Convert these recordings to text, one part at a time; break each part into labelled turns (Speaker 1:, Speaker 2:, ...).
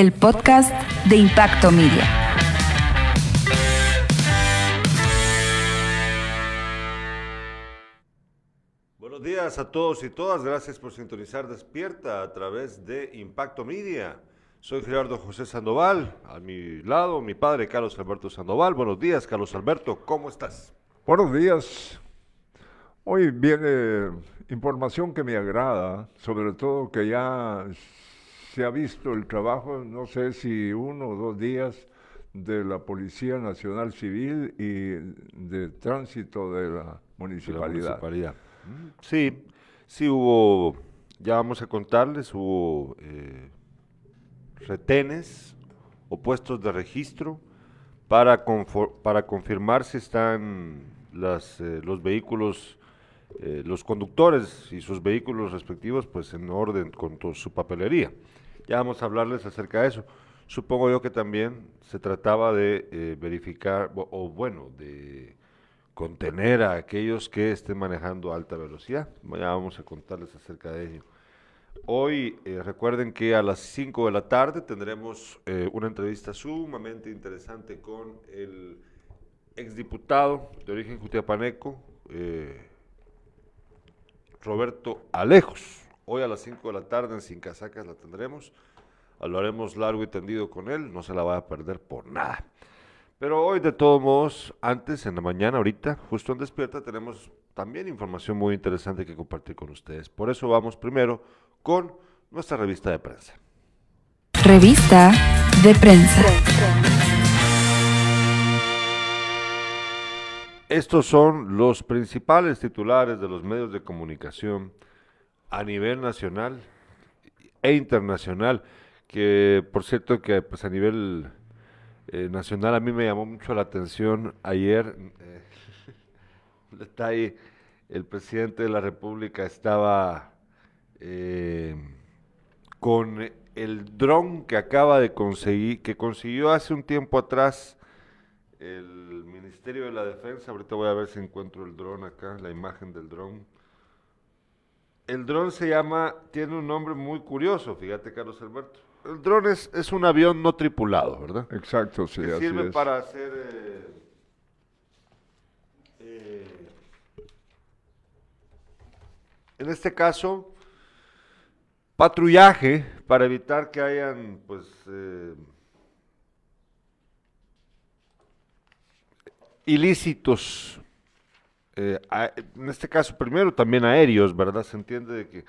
Speaker 1: El podcast de Impacto Media.
Speaker 2: Buenos días a todos y todas. Gracias por sintonizar Despierta a través de Impacto Media. Soy Gerardo José Sandoval. A mi lado, mi padre Carlos Alberto Sandoval. Buenos días, Carlos Alberto. ¿Cómo estás?
Speaker 3: Buenos días. Hoy viene información que me agrada, sobre todo que ya se ha visto el trabajo, no sé si uno o dos días, de la Policía Nacional Civil y de tránsito de la municipalidad.
Speaker 2: Sí, sí hubo, ya vamos a contarles, hubo eh, retenes o puestos de registro para, para confirmar si están las, eh, los vehículos eh, los conductores y sus vehículos respectivos pues en orden con su papelería. Ya vamos a hablarles acerca de eso. Supongo yo que también se trataba de eh, verificar, o, bueno, de contener a aquellos que estén manejando alta velocidad. Ya vamos a contarles acerca de ello. Hoy eh, recuerden que a las 5 de la tarde tendremos una entrevista sumamente interesante con el exdiputado de origen jutiapaneco, eh, Roberto Alejos. Hoy a las 5 de la tarde en Sin Casacas la tendremos. Hablaremos largo y tendido con él, no se la va a perder por nada. Pero hoy, de todos modos, antes, en la mañana, ahorita, justo en Despierta, tenemos también información muy interesante que compartir con ustedes. Por eso vamos primero con nuestra revista de prensa.
Speaker 1: Revista de prensa.
Speaker 2: Estos son los principales titulares de los medios de comunicación a nivel nacional e internacional, que por cierto que pues a nivel eh, nacional a mí me llamó mucho la atención ayer, eh, detalle, el presidente de la República estaba eh, con el dron que acaba de conseguir, que consiguió hace un tiempo atrás el Ministerio de la Defensa, ahorita voy a ver si encuentro el dron acá, la imagen del dron. El dron se llama, tiene un nombre muy curioso, fíjate Carlos Alberto. El dron es, es un avión no tripulado, ¿verdad?
Speaker 3: Exacto, sí,
Speaker 2: que sirve para hacer... Eh, eh, en este caso, patrullaje para evitar que hayan, pues... Eh, ilícitos, en este caso primero también aéreos, ¿verdad? Se entiende de que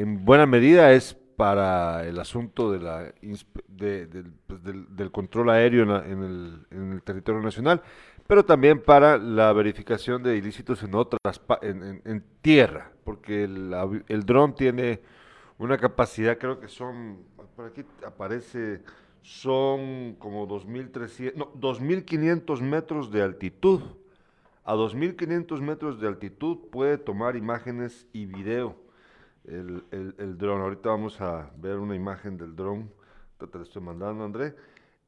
Speaker 2: en buena medida es para el asunto de la, pues, del, control aéreo en, el, territorio nacional, pero también para la verificación de ilícitos en otras en, tierra, porque el, el dron tiene una capacidad, creo que son, por aquí aparece son como 2.300, no, 2.500 metros de altitud. A 2.500 metros de altitud puede tomar imágenes y video el, el, dron. Ahorita vamos a ver una imagen del dron. Te lo estoy mandando, André.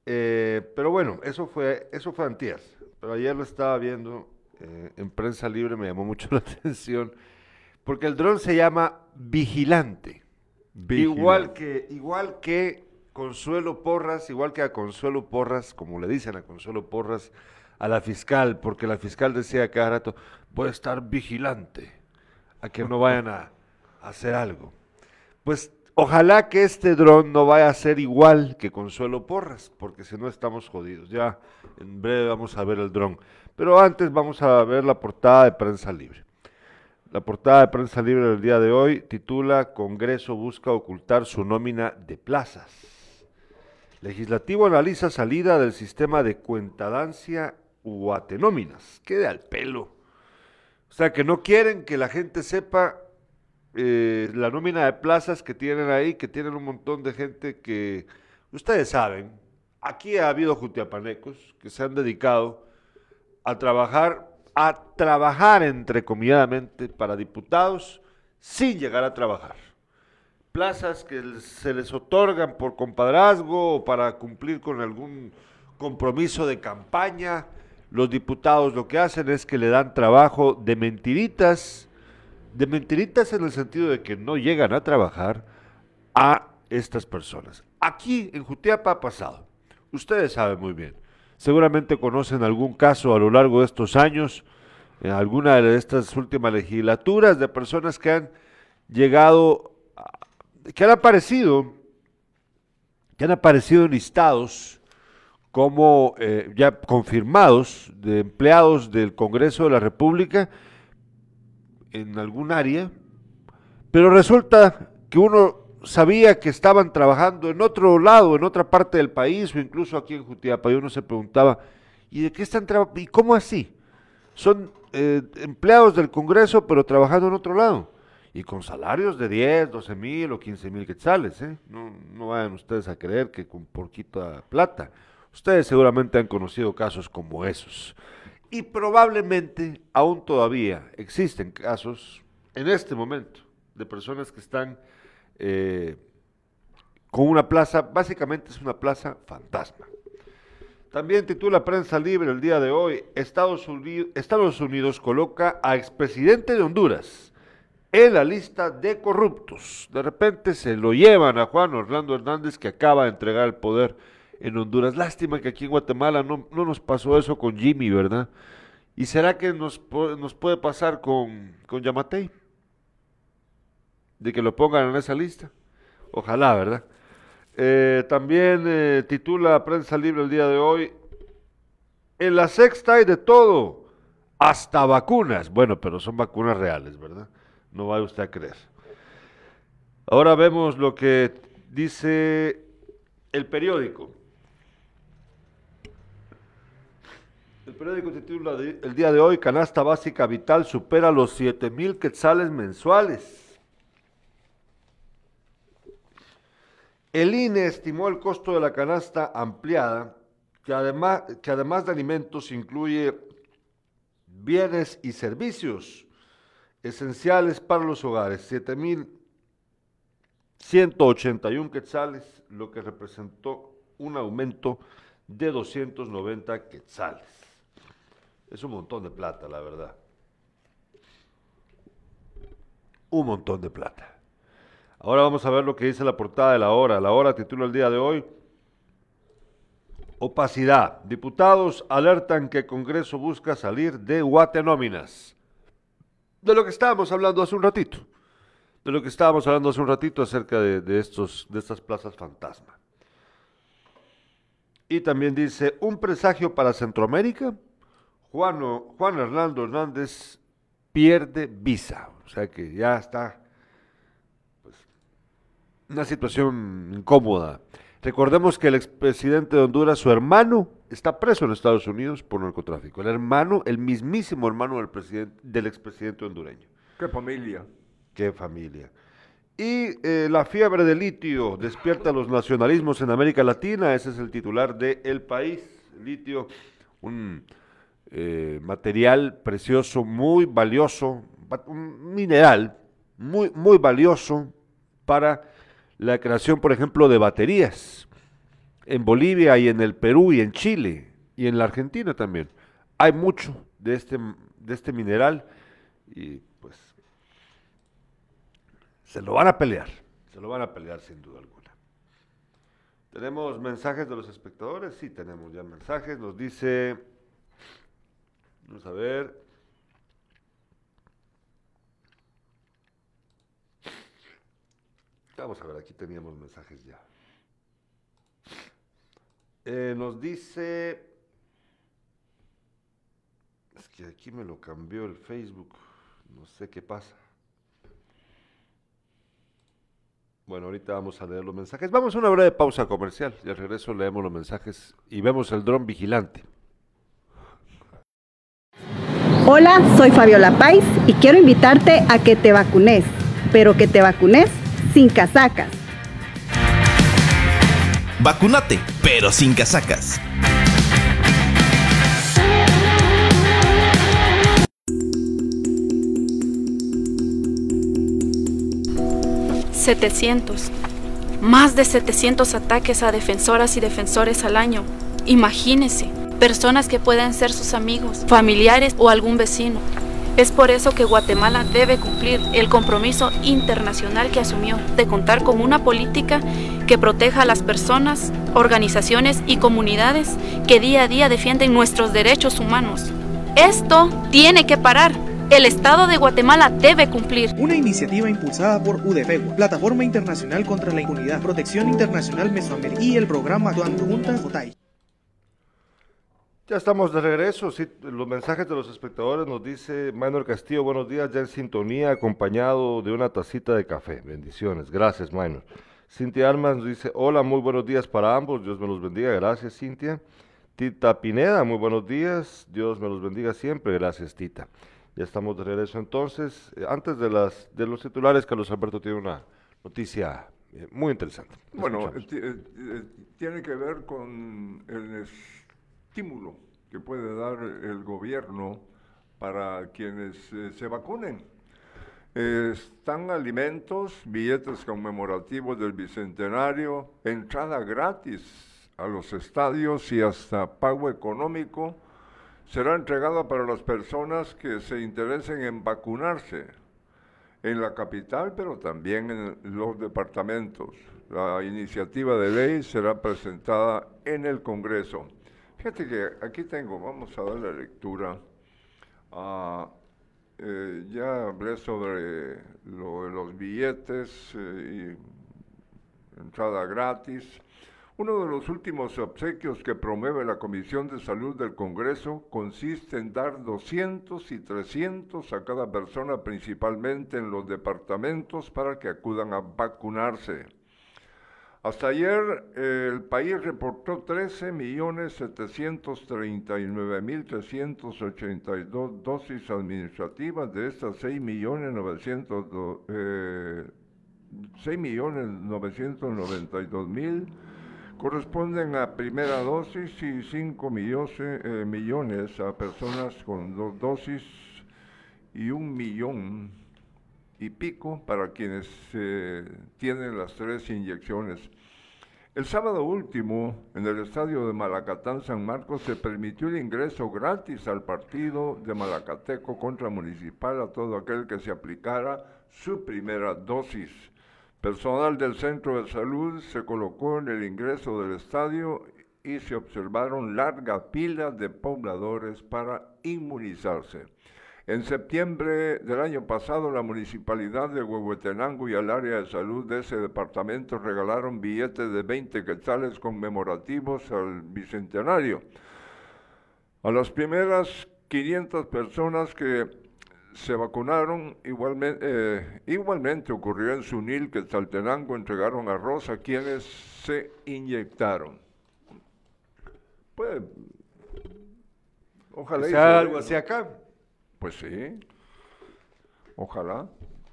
Speaker 2: Eh, pero bueno, eso fue, eso fue antier. Pero ayer lo estaba viendo eh, en prensa libre, me llamó mucho la atención. Porque el dron se llama Vigilante. Vigilante. Igual que, igual que Consuelo Porras, igual que a Consuelo Porras, como le dicen a Consuelo Porras, a la fiscal, porque la fiscal decía cada rato, voy a estar vigilante a que no vayan a, hacer algo. Pues ojalá que este dron no vaya a ser igual que Consuelo Porras, porque si no estamos jodidos. Ya en breve vamos a ver el dron. Pero antes vamos a ver la portada de prensa libre. La portada de prensa libre del día de hoy titula Congreso busca ocultar su nómina de plazas. Legislativo analiza salida del sistema de cuentadancia u atenóminas. Quede al pelo. O sea, que no quieren que la gente sepa eh, la nómina de plazas que tienen ahí, que tienen un montón de gente que, ustedes saben, aquí ha habido jutiapanecos que se han dedicado a trabajar, a trabajar entrecomilladamente para diputados sin llegar a trabajar plazas que se les otorgan por compadrazgo o para cumplir con algún compromiso de campaña. Los diputados lo que hacen es que le dan trabajo de mentiritas de mentiritas en el sentido de que no llegan a trabajar a estas personas. Aquí en Jutiapa ha pasado. Ustedes saben muy bien. Seguramente conocen algún caso a lo largo de estos años, en alguna de estas últimas legislaturas, de personas que han llegado, que han aparecido, que han aparecido listados como eh, ya confirmados de empleados del Congreso de la República en algún área, pero resulta que uno sabía que estaban trabajando en otro lado, en otra parte del país o incluso aquí en Jutiapa, y uno se preguntaba, ¿y de qué están trabajando? ¿Y cómo así? Son eh, empleados del Congreso, pero trabajando en otro lado, y con salarios de 10, 12 mil o 15 mil quetzales, ¿eh? No, no vayan ustedes a creer que con poquita plata. Ustedes seguramente han conocido casos como esos. Y probablemente aún todavía existen casos en este momento de personas que están eh, con una plaza, básicamente es una plaza fantasma. También titula Prensa Libre el día de hoy, Estados Unidos, Estados Unidos coloca a expresidente de Honduras en la lista de corruptos. De repente se lo llevan a Juan Orlando Hernández que acaba de entregar el poder en Honduras. Lástima que aquí en Guatemala no, no nos pasó eso con Jimmy, ¿verdad? ¿Y será que nos, nos puede pasar con, con Yamatei? de que lo pongan en esa lista. Ojalá, ¿verdad? Eh, también eh, titula Prensa Libre el día de hoy, en la sexta hay de todo, hasta vacunas. Bueno, pero son vacunas reales, ¿verdad? No vaya usted a creer. Ahora vemos lo que dice el periódico. El periódico titula el día de hoy, canasta básica vital supera los 7 mil quetzales mensuales. El INE estimó el costo de la canasta ampliada, que además, que además de alimentos incluye bienes y servicios esenciales para los hogares, 7.181 quetzales, lo que representó un aumento de 290 quetzales. Es un montón de plata, la verdad. Un montón de plata. Ahora vamos a ver lo que dice la portada de la hora. La hora titula el día de hoy. Opacidad. Diputados alertan que Congreso busca salir de guatenóminas. De lo que estábamos hablando hace un ratito. De lo que estábamos hablando hace un ratito acerca de, estos, de estas plazas fantasma. Y también dice, un presagio para Centroamérica. Juan, Juan Hernando Hernández pierde visa. O sea que ya está una situación incómoda. Recordemos que el expresidente de Honduras, su hermano, está preso en Estados Unidos por narcotráfico. El hermano, el mismísimo hermano del, presidente, del expresidente hondureño.
Speaker 3: ¿Qué familia?
Speaker 2: Qué familia. Y eh, la fiebre de litio despierta los nacionalismos en América Latina. Ese es el titular de El País. Litio, un eh, material precioso, muy valioso, un mineral muy, muy valioso para la creación, por ejemplo, de baterías en Bolivia y en el Perú y en Chile y en la Argentina también. Hay mucho de este, de este mineral y pues se lo van a pelear, se lo van a pelear sin duda alguna. ¿Tenemos mensajes de los espectadores? Sí, tenemos ya mensajes. Nos dice, vamos a ver, Vamos a ver, aquí teníamos mensajes ya. Eh, nos dice... Es que aquí me lo cambió el Facebook. No sé qué pasa. Bueno, ahorita vamos a leer los mensajes. Vamos a una breve pausa comercial y al regreso leemos los mensajes y vemos el dron vigilante.
Speaker 4: Hola, soy Fabiola Pais y quiero invitarte a que te vacunes, pero que te vacunes sin casacas.
Speaker 5: Vacunate, pero sin casacas.
Speaker 6: ¡700! Más de 700 ataques a defensoras y defensores al año. Imagínese, personas que pueden ser sus amigos, familiares o algún vecino Es por eso que Guatemala debe cumplir el compromiso internacional que asumió de contar con una política que proteja a las personas, organizaciones y comunidades que día a día defienden nuestros derechos humanos. Esto tiene que parar. El Estado de Guatemala debe cumplir.
Speaker 7: Una iniciativa impulsada por UDFEGUA, Plataforma Internacional contra la Impunidad, Protección Internacional Mesoamericana y el programa Junta Jotay.
Speaker 2: Ya estamos de regreso. Sí, los mensajes de los espectadores nos dice Maynor Castillo, buenos días, ya en sintonía, acompañado de una tacita de café. Bendiciones. Gracias, Maynor. Cintia Armas nos dice, hola, muy buenos días para ambos. Dios me los bendiga. Gracias, Cintia. Tita Pineda, muy buenos días. Dios me los bendiga siempre. Gracias, Tita. Ya estamos de regreso entonces. Eh, antes de, las, de los titulares, Carlos Alberto tiene una noticia eh, muy interesante.
Speaker 3: Bueno, eh, tiene que ver con el estímulo que puede dar el gobierno para quienes eh, se vacunen. están alimentos, billetes conmemorativos del Bicentenario, entrada gratis a los estadios y hasta pago económico será entregada para las personas que se interesen en vacunarse en la capital, pero también en los departamentos. La iniciativa de ley será presentada en el Congreso. Fíjate que aquí tengo, vamos a dar la lectura. Ah, eh, ya hablé sobre lo de los billetes eh, y entrada gratis. Uno de los últimos obsequios que promueve la Comisión de Salud del Congreso consiste en dar 200 y 300 a cada persona, principalmente en los departamentos, para que acudan a vacunarse. Hasta ayer el país reportó 13.739.382 dosis administrativas, de estas 6.992.000 eh, 6.992.000 corresponden a primera dosis y 5 millones, eh, millones a personas con dos dosis y un millón y pico para quienes eh, tienen las tres inyecciones. El sábado último, en el estadio de Malacatán San Marcos, se permitió el ingreso gratis al partido de Malacateco contra Municipal a todo aquel que se aplicara su primera dosis. Personal del centro de salud se colocó en el ingreso del estadio y se observaron largas pilas de pobladores para inmunizarse. En septiembre del año pasado, la municipalidad de Huehuetenango y el área de salud de ese departamento regalaron billetes de 20 quetzales conmemorativos al bicentenario. A las primeras 500 personas que se vacunaron, igualmente, eh, igualmente ocurrió en Sunil, Quetzaltenango, entregaron arroz a quienes se inyectaron. Pues,
Speaker 2: ojalá sea algo así acá.
Speaker 3: Pues sí. Ojalá.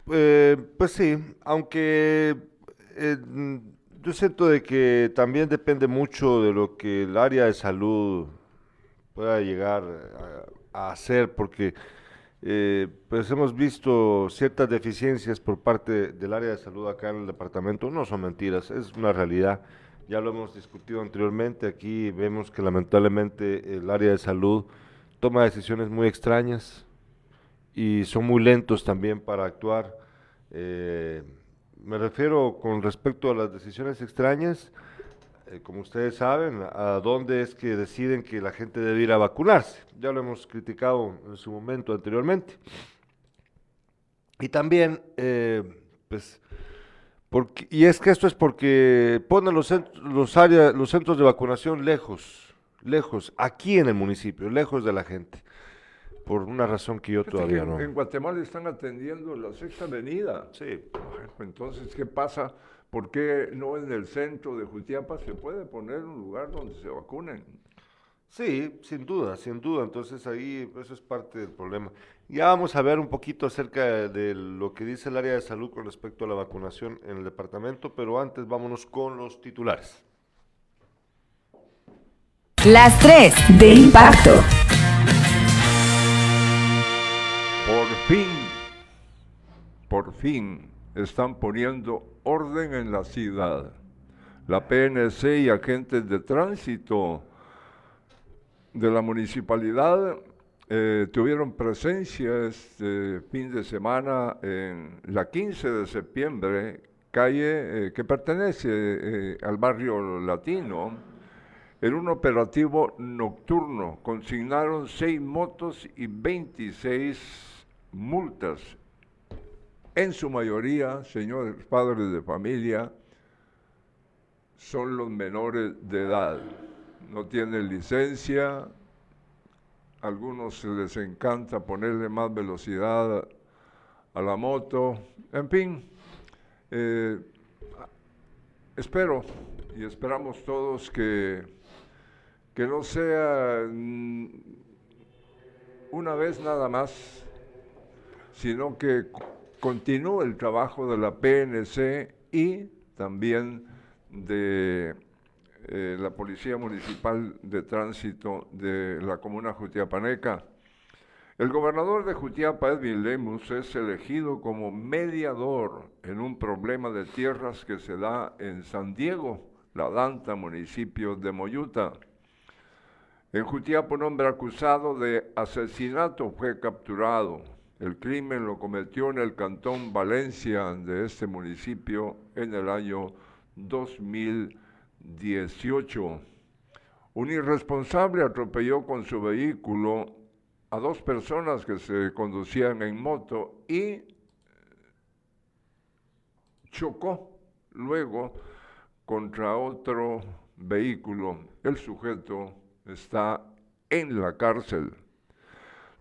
Speaker 2: Eh, pues sí, aunque eh, yo siento de que también depende mucho de lo que el área de salud pueda llegar a, hacer, porque eh, pues hemos visto ciertas deficiencias por parte del área de salud acá en el departamento, no son mentiras, es una realidad. Ya lo hemos discutido anteriormente, aquí vemos que lamentablemente el área de salud toma decisiones muy extrañas, y son muy lentos también para actuar. Eh, me refiero con respecto a las decisiones extrañas, eh, como ustedes saben, a dónde es que deciden que la gente debe ir a vacunarse. Ya lo hemos criticado en su momento anteriormente. Y también, eh, pues, porque, y es que esto es porque ponen los, los, áreas, los centros de vacunación lejos, lejos, aquí en el municipio, lejos de la gente por una razón que yo todavía no.
Speaker 3: En Guatemala están atendiendo la sexta avenida.
Speaker 2: Sí.
Speaker 3: Entonces, ¿qué pasa? ¿Por qué no en el centro de Jutiapa se puede poner un lugar donde se vacunen?
Speaker 2: Sí, sin duda, sin duda. Entonces ahí eso es parte del problema. Ya vamos a ver un poquito acerca de lo que dice el área de salud con respecto a la vacunación en el departamento, pero antes vámonos con los titulares.
Speaker 1: Las tres de impacto.
Speaker 3: Por fin están poniendo orden en la ciudad. La PNC y agentes de tránsito de la municipalidad eh, tuvieron presencia este fin de semana en la 15 de septiembre, calle eh, que pertenece eh, al barrio latino, en un operativo nocturno. Consignaron seis motos y 26 multas. En su mayoría, señores padres de familia, son los menores de edad. No tienen licencia, algunos les encanta ponerle más velocidad a la moto, en fin, eh, espero y esperamos todos que, que no sea una vez nada más, sino que continúe el trabajo de la PNC y también de eh, la Policía Municipal de Tránsito de la Comuna Jutiapaneca. El gobernador de Jutiapa, Edwin Lemus, es elegido como mediador en un problema de tierras que se da en San Diego, la Danta, municipio de Moyuta. En Jutiapa, un hombre acusado de asesinato fue capturado. El crimen lo cometió en el cantón Valencia de este municipio en el año 2018. Un irresponsable atropelló con su vehículo a dos personas que se conducían en moto y chocó luego contra otro vehículo. El sujeto está en la cárcel.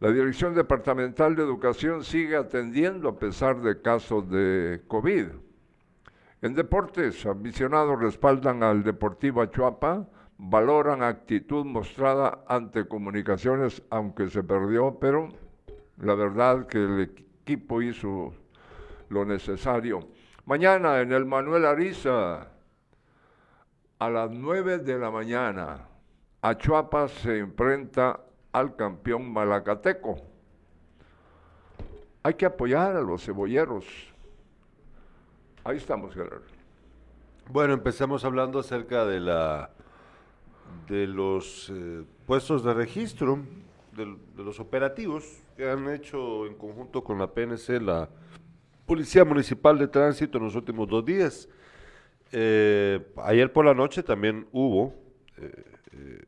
Speaker 3: La Dirección Departamental de Educación sigue atendiendo a pesar de casos de COVID. En deportes, aficionados respaldan al Deportivo Achuapa, valoran actitud mostrada ante comunicaciones, aunque se perdió, pero la verdad que el equipo hizo lo necesario. Mañana en el Manuel Ariza, a las 9 de la mañana, Achuapa se enfrenta al campeón malacateco. Hay que apoyar a los cebolleros. Ahí estamos, Gerardo.
Speaker 2: Bueno, empecemos hablando acerca de la de los eh, puestos de registro, de, de, los operativos que han hecho en conjunto con la PNC, la Policía Municipal de Tránsito en los últimos dos días. Eh, ayer por la noche también hubo eh,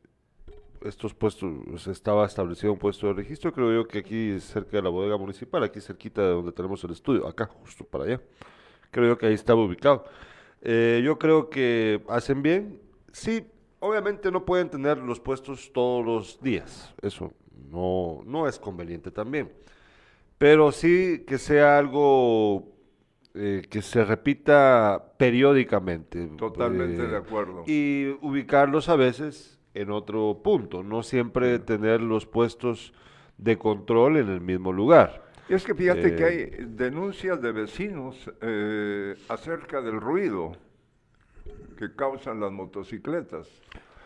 Speaker 2: estos puestos, estaba establecido un puesto de registro, creo yo que aquí cerca de la bodega municipal, aquí cerquita de donde tenemos el estudio, acá, justo para allá. Creo yo que ahí estaba ubicado. yo creo que hacen bien. Sí, obviamente no pueden tener los puestos todos los días, eso no, no es conveniente también, pero sí que sea algo eh, que se repita periódicamente.
Speaker 3: Totalmente
Speaker 2: eh,
Speaker 3: de acuerdo.
Speaker 2: Y ubicarlos a veces en otro punto, no siempre tener los puestos de control en el mismo lugar.
Speaker 3: Y es que fíjate que
Speaker 2: Eh,
Speaker 3: hay denuncias de vecinos eh, acerca del ruido que causan las motocicletas.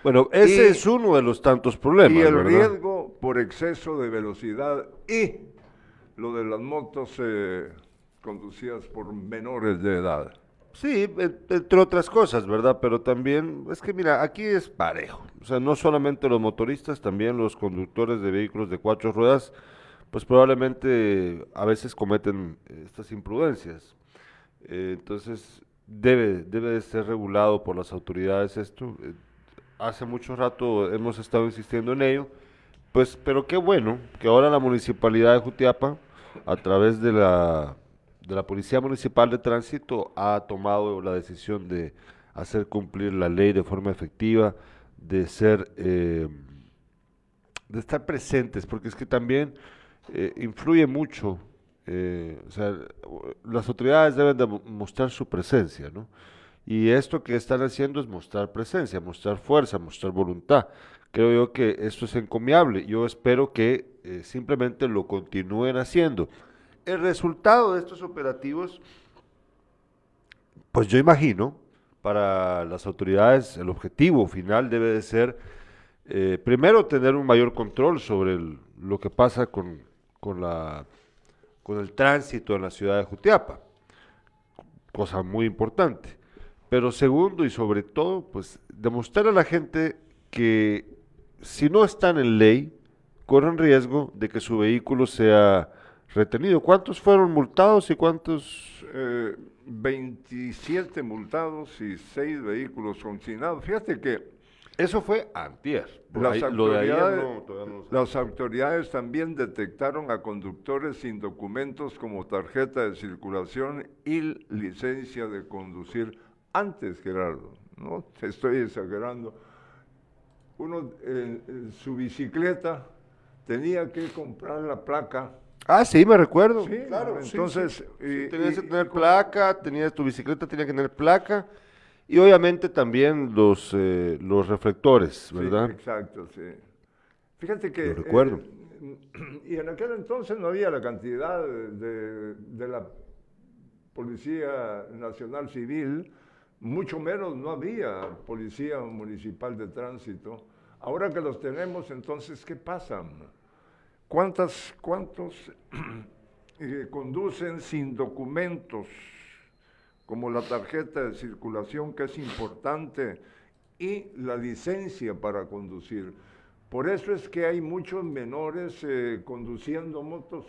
Speaker 2: Bueno, ese
Speaker 3: Y-
Speaker 2: es uno de los tantos problemas.
Speaker 3: y el
Speaker 2: ¿verdad?
Speaker 3: riesgo por exceso de velocidad y lo de las motos eh, conducidas por menores de edad.
Speaker 2: Sí, en- entre otras cosas, ¿verdad? Pero también, es que mira, aquí es parejo. O sea, no solamente los motoristas, también los conductores de vehículos de cuatro ruedas, pues probablemente a veces cometen eh, estas imprudencias. Eh, entonces, debe, debe de ser regulado por las autoridades esto. Eh, hace mucho rato hemos estado insistiendo en ello, pues, pero qué bueno que ahora la municipalidad de Jutiapa, a través de la, de la Policía Municipal de Tránsito, ha tomado la decisión de hacer cumplir la ley de forma efectiva, de ser, eh, de estar presentes, porque es que también eh, influye mucho, eh, o sea, las autoridades deben de mo- mostrar su presencia, ¿no? Y esto que están haciendo es mostrar presencia, mostrar fuerza, mostrar voluntad. Creo yo que esto es encomiable. Yo espero que eh, simplemente lo continúen haciendo. El resultado de estos operativos, pues yo imagino, para las autoridades, el objetivo final debe de ser, eh, primero, tener un mayor control sobre lo que pasa con, con, la, con el tránsito en la ciudad de Jutiapa, cosa muy importante. Pero segundo y sobre todo, pues demostrar a la gente que si no están en ley, corren riesgo de que su vehículo sea retenido. ¿Cuántos fueron multados y cuántos?
Speaker 3: Eh, 27 multados y 6 vehículos consignados. Fíjate que
Speaker 2: Eso fue antier.
Speaker 3: Las
Speaker 2: ahí- lo
Speaker 3: autoridades,
Speaker 2: no,
Speaker 3: las autoridades también detectaron a conductores sin documentos como tarjeta de circulación y licencia de conducir antes, Gerardo. No te estoy exagerando. Uno en, en su bicicleta tenía que comprar la placa.
Speaker 2: Ah, sí, me recuerdo.
Speaker 3: Sí,
Speaker 2: claro.
Speaker 3: entonces,
Speaker 2: sí.
Speaker 3: y-
Speaker 2: Sí, tenías que tener placa, tenías tu bicicleta, tenía que tener placa. Y obviamente también los, eh, los reflectores,
Speaker 3: Sí,
Speaker 2: ¿verdad?
Speaker 3: exacto, sí. Fíjate que...
Speaker 2: Lo recuerdo.
Speaker 3: eh, y en aquel entonces no había la cantidad de, de la Policía Nacional Civil, mucho menos no había Policía Municipal de Tránsito. Ahora que los tenemos, entonces, ¿qué pasa? ¿Cuántas, ¿Cuántos eh, conducen sin documentos? como la tarjeta de circulación que es importante y la licencia para conducir. Por eso es que hay muchos menores eh, conduciendo motos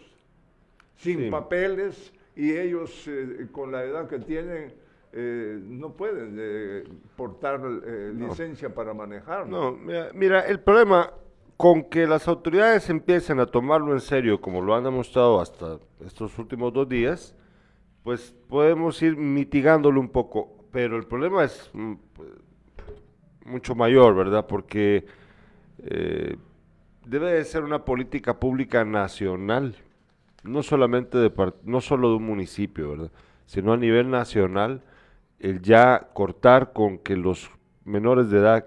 Speaker 3: sin
Speaker 2: Sí.
Speaker 3: papeles y ellos eh, con la edad que tienen eh, no pueden portar eh, licencia para manejar.
Speaker 2: No, mira, mira, el problema con que las autoridades empiecen a tomarlo en serio, como lo han demostrado hasta estos últimos dos días, pues podemos ir mitigándolo un poco, pero el problema es mm, pues, mucho mayor, ¿verdad? Porque eh, debe de ser una política pública nacional, no solamente de no solo de un municipio, ¿verdad? Sino a nivel nacional, el ya cortar con que los menores de edad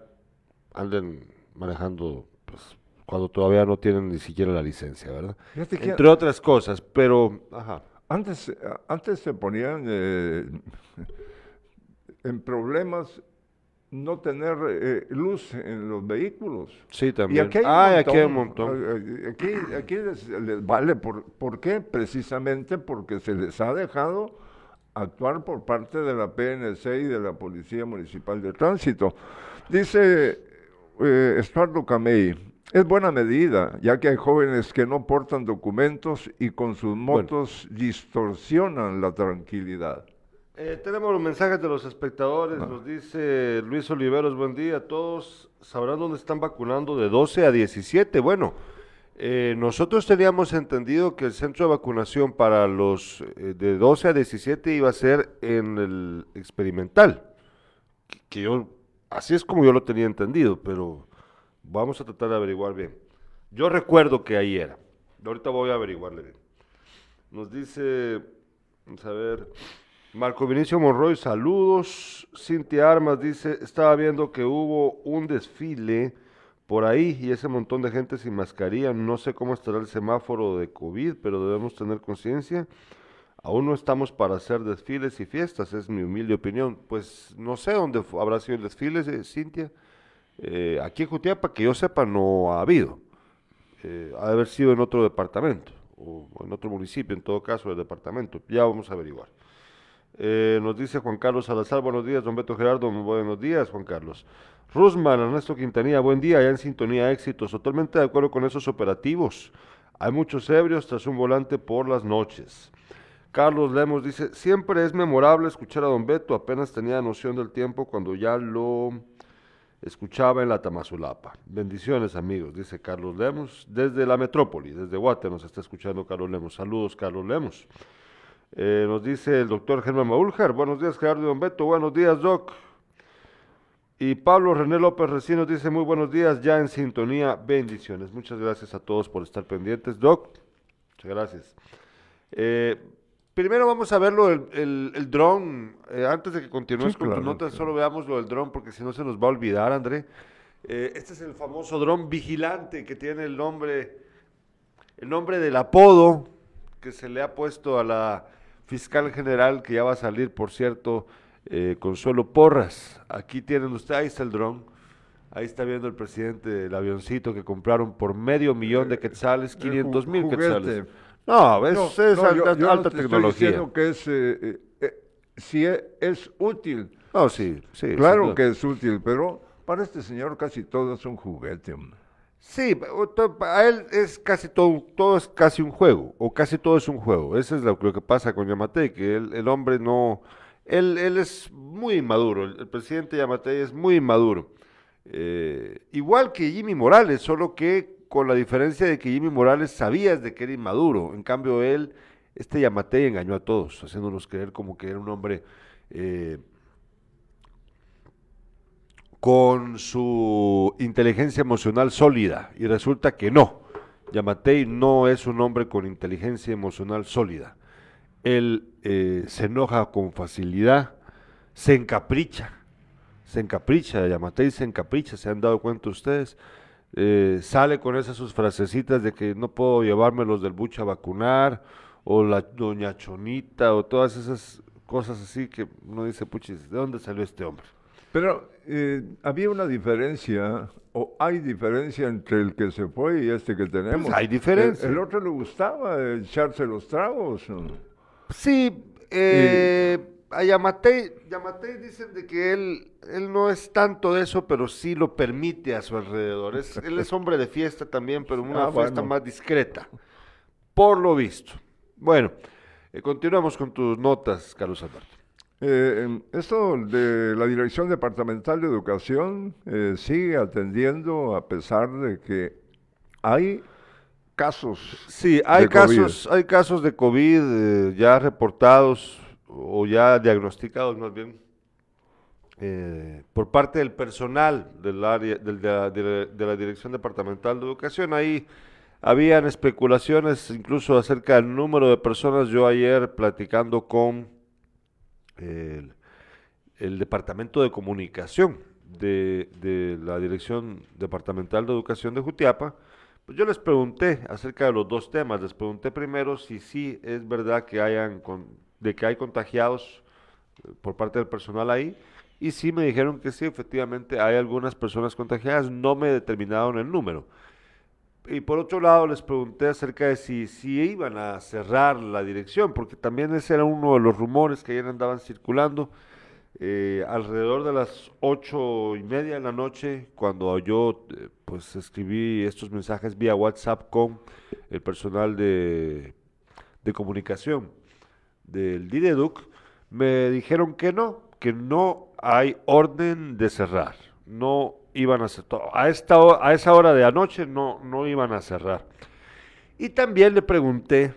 Speaker 2: anden manejando pues, cuando todavía no tienen ni siquiera la licencia, ¿verdad?
Speaker 3: Que-
Speaker 2: Entre otras cosas, pero, ajá.
Speaker 3: Antes, antes se ponían eh, en problemas no tener eh, luz en los vehículos.
Speaker 2: Sí,
Speaker 3: Y
Speaker 2: también.
Speaker 3: aquí hay un
Speaker 2: Ah,
Speaker 3: montón.
Speaker 2: aquí hay un montón.
Speaker 3: Aquí, aquí les, les vale. Por, ¿Por qué? Precisamente porque se les ha dejado actuar por parte de la PNC y de la Policía Municipal de Tránsito. Dice eh, Estuardo Camey, es buena medida, ya que hay jóvenes que no portan documentos y con sus motos distorsionan la tranquilidad.
Speaker 2: Eh, tenemos los mensajes de los espectadores, nos dice Luis Oliveros, buen día, todos sabrán dónde están vacunando de 12 a 17. Bueno, eh, nosotros teníamos entendido que el centro de vacunación para los eh, de 12 a 17 iba a ser en el experimental, que, que yo, así es como yo lo tenía entendido, pero vamos a tratar de averiguar bien. Yo recuerdo que ahí era, ahorita voy a averiguarle bien. Nos dice, vamos a ver, Marco Vinicio Monroy, saludos. Cintia Armas dice, estaba viendo que hubo un desfile por ahí y ese montón de gente sin mascarilla. No sé cómo estará el semáforo de COVID, pero debemos tener conciencia. Aún no estamos para hacer desfiles y fiestas, es mi humilde opinión. Pues no sé dónde habrá sido el desfile, eh, Cintia. Eh, aquí en Jutiapa, que yo sepa, no ha habido. Eh, ha de haber sido en otro departamento, o en otro municipio, en todo caso, el departamento. Ya vamos a averiguar. Eh, nos dice Juan Carlos Salazar, buenos días, don Beto Gerardo, buenos días, Juan Carlos. Rusman, Ernesto Quintanilla, buen día, ya en sintonía, éxitos, totalmente de acuerdo con esos operativos. Hay muchos ebrios tras un volante por las noches. Carlos Lemos dice, siempre es memorable escuchar a don Beto, apenas tenía noción del tiempo cuando ya lo escuchaba en la Tamazulapa. Bendiciones amigos, dice Carlos Lemos, desde la metrópoli, desde Guate nos está escuchando Carlos Lemos. Saludos Carlos Lemos. Eh, nos dice el doctor Germán Maúljar, buenos días Gerardo y don Beto, buenos días Doc. Y Pablo René López Recién nos dice muy buenos días, ya en sintonía, bendiciones. Muchas gracias a todos por estar pendientes. Doc, muchas gracias. Eh, primero vamos a ver lo del el, el dron. Eh, antes de que continúes
Speaker 3: Sí,
Speaker 2: con
Speaker 3: claro,
Speaker 2: tu nota, solo veamos lo del dron porque si no se nos va a olvidar, André. Eh, este es el famoso dron vigilante que tiene el nombre, el nombre del apodo que se le ha puesto a la fiscal general que ya va a salir, por cierto, eh, Consuelo Porras. Aquí tienen ustedes, ahí está el dron. Ahí está viendo el presidente el avioncito que compraron por medio millón de quetzales,
Speaker 3: el
Speaker 2: 500 mil quetzales. No, es,
Speaker 3: No,
Speaker 2: es
Speaker 3: no, yo-
Speaker 2: alta,
Speaker 3: yo no
Speaker 2: alta
Speaker 3: te estoy
Speaker 2: tecnología.
Speaker 3: diciendo que es, eh, eh, eh, si es, es útil,
Speaker 2: No, sí, sí.
Speaker 3: claro
Speaker 2: duda.
Speaker 3: que es útil, pero para este señor casi todo es un juguete.
Speaker 2: Sí, o to- a él es casi todo, todo es casi un juego, o casi todo es un juego. Eso es lo, lo que pasa con Yamatei, que él- el hombre no, él, él es muy inmaduro, el, el presidente Yamatei es muy inmaduro. Eh, igual que Jimmy Morales, solo que con la diferencia de que Jimmy Morales sabías de que era inmaduro. En cambio, él, este Yamatei engañó a todos, haciéndonos creer como que era un hombre eh, con su inteligencia emocional sólida. Y resulta que no. Yamatei no es un hombre con inteligencia emocional sólida. Él eh, se enoja con facilidad, se encapricha se encapricha, Yamatei se encapricha, se han dado cuenta ustedes. Eh, sale con esas sus frasecitas de que no puedo llevármelos del buche a vacunar, o la doña Chonita, o todas esas cosas así que uno dice, puchis, ¿de dónde salió este hombre?
Speaker 3: Pero eh, había una diferencia, o hay diferencia entre el que se fue y este que tenemos.
Speaker 2: Pues hay diferencia.
Speaker 3: El, el otro le gustaba echarse los tragos. ¿no?
Speaker 2: Sí, eh, a Yamatei, Yamatei dicen de que él, él no es tanto de eso, pero sí lo permite a su alrededor. Es- él es hombre de fiesta también, pero una
Speaker 3: Ah,
Speaker 2: fiesta
Speaker 3: bueno.
Speaker 2: más discreta, por lo visto. Bueno, eh, continuamos con tus notas, Carlos Alberto.
Speaker 3: Eh, esto de la Dirección Departamental de Educación eh, sigue atendiendo a pesar de que hay casos.
Speaker 2: Sí, hay
Speaker 3: de COVID.
Speaker 2: casos, hay casos de COVID ya reportados o ya diagnosticados más bien eh, por parte del personal del área de, la, Dirección Departamental de Educación. Ahí habían especulaciones incluso acerca del número de personas. Yo ayer platicando con el, Departamento de Comunicación de, de la Dirección Departamental de Educación de Jutiapa, pues yo les pregunté acerca de los dos temas. Les pregunté primero si sí es verdad que hayan de que hay contagiados eh, por parte del personal ahí. Y sí me dijeron que sí, efectivamente hay algunas personas contagiadas. No me determinaron el número. Y por otro lado les pregunté acerca de si, si iban a cerrar la dirección, porque también ese era uno de los rumores que ayer andaban circulando. Eh, alrededor de las ocho y media de la noche, cuando yo eh, pues escribí estos mensajes vía WhatsApp con el personal de, de comunicación del DIDEDUC, me dijeron que no, que no hay orden de cerrar. No iban a cerrar. A, esta, a esa hora de anoche no, no iban a cerrar. Y también le pregunté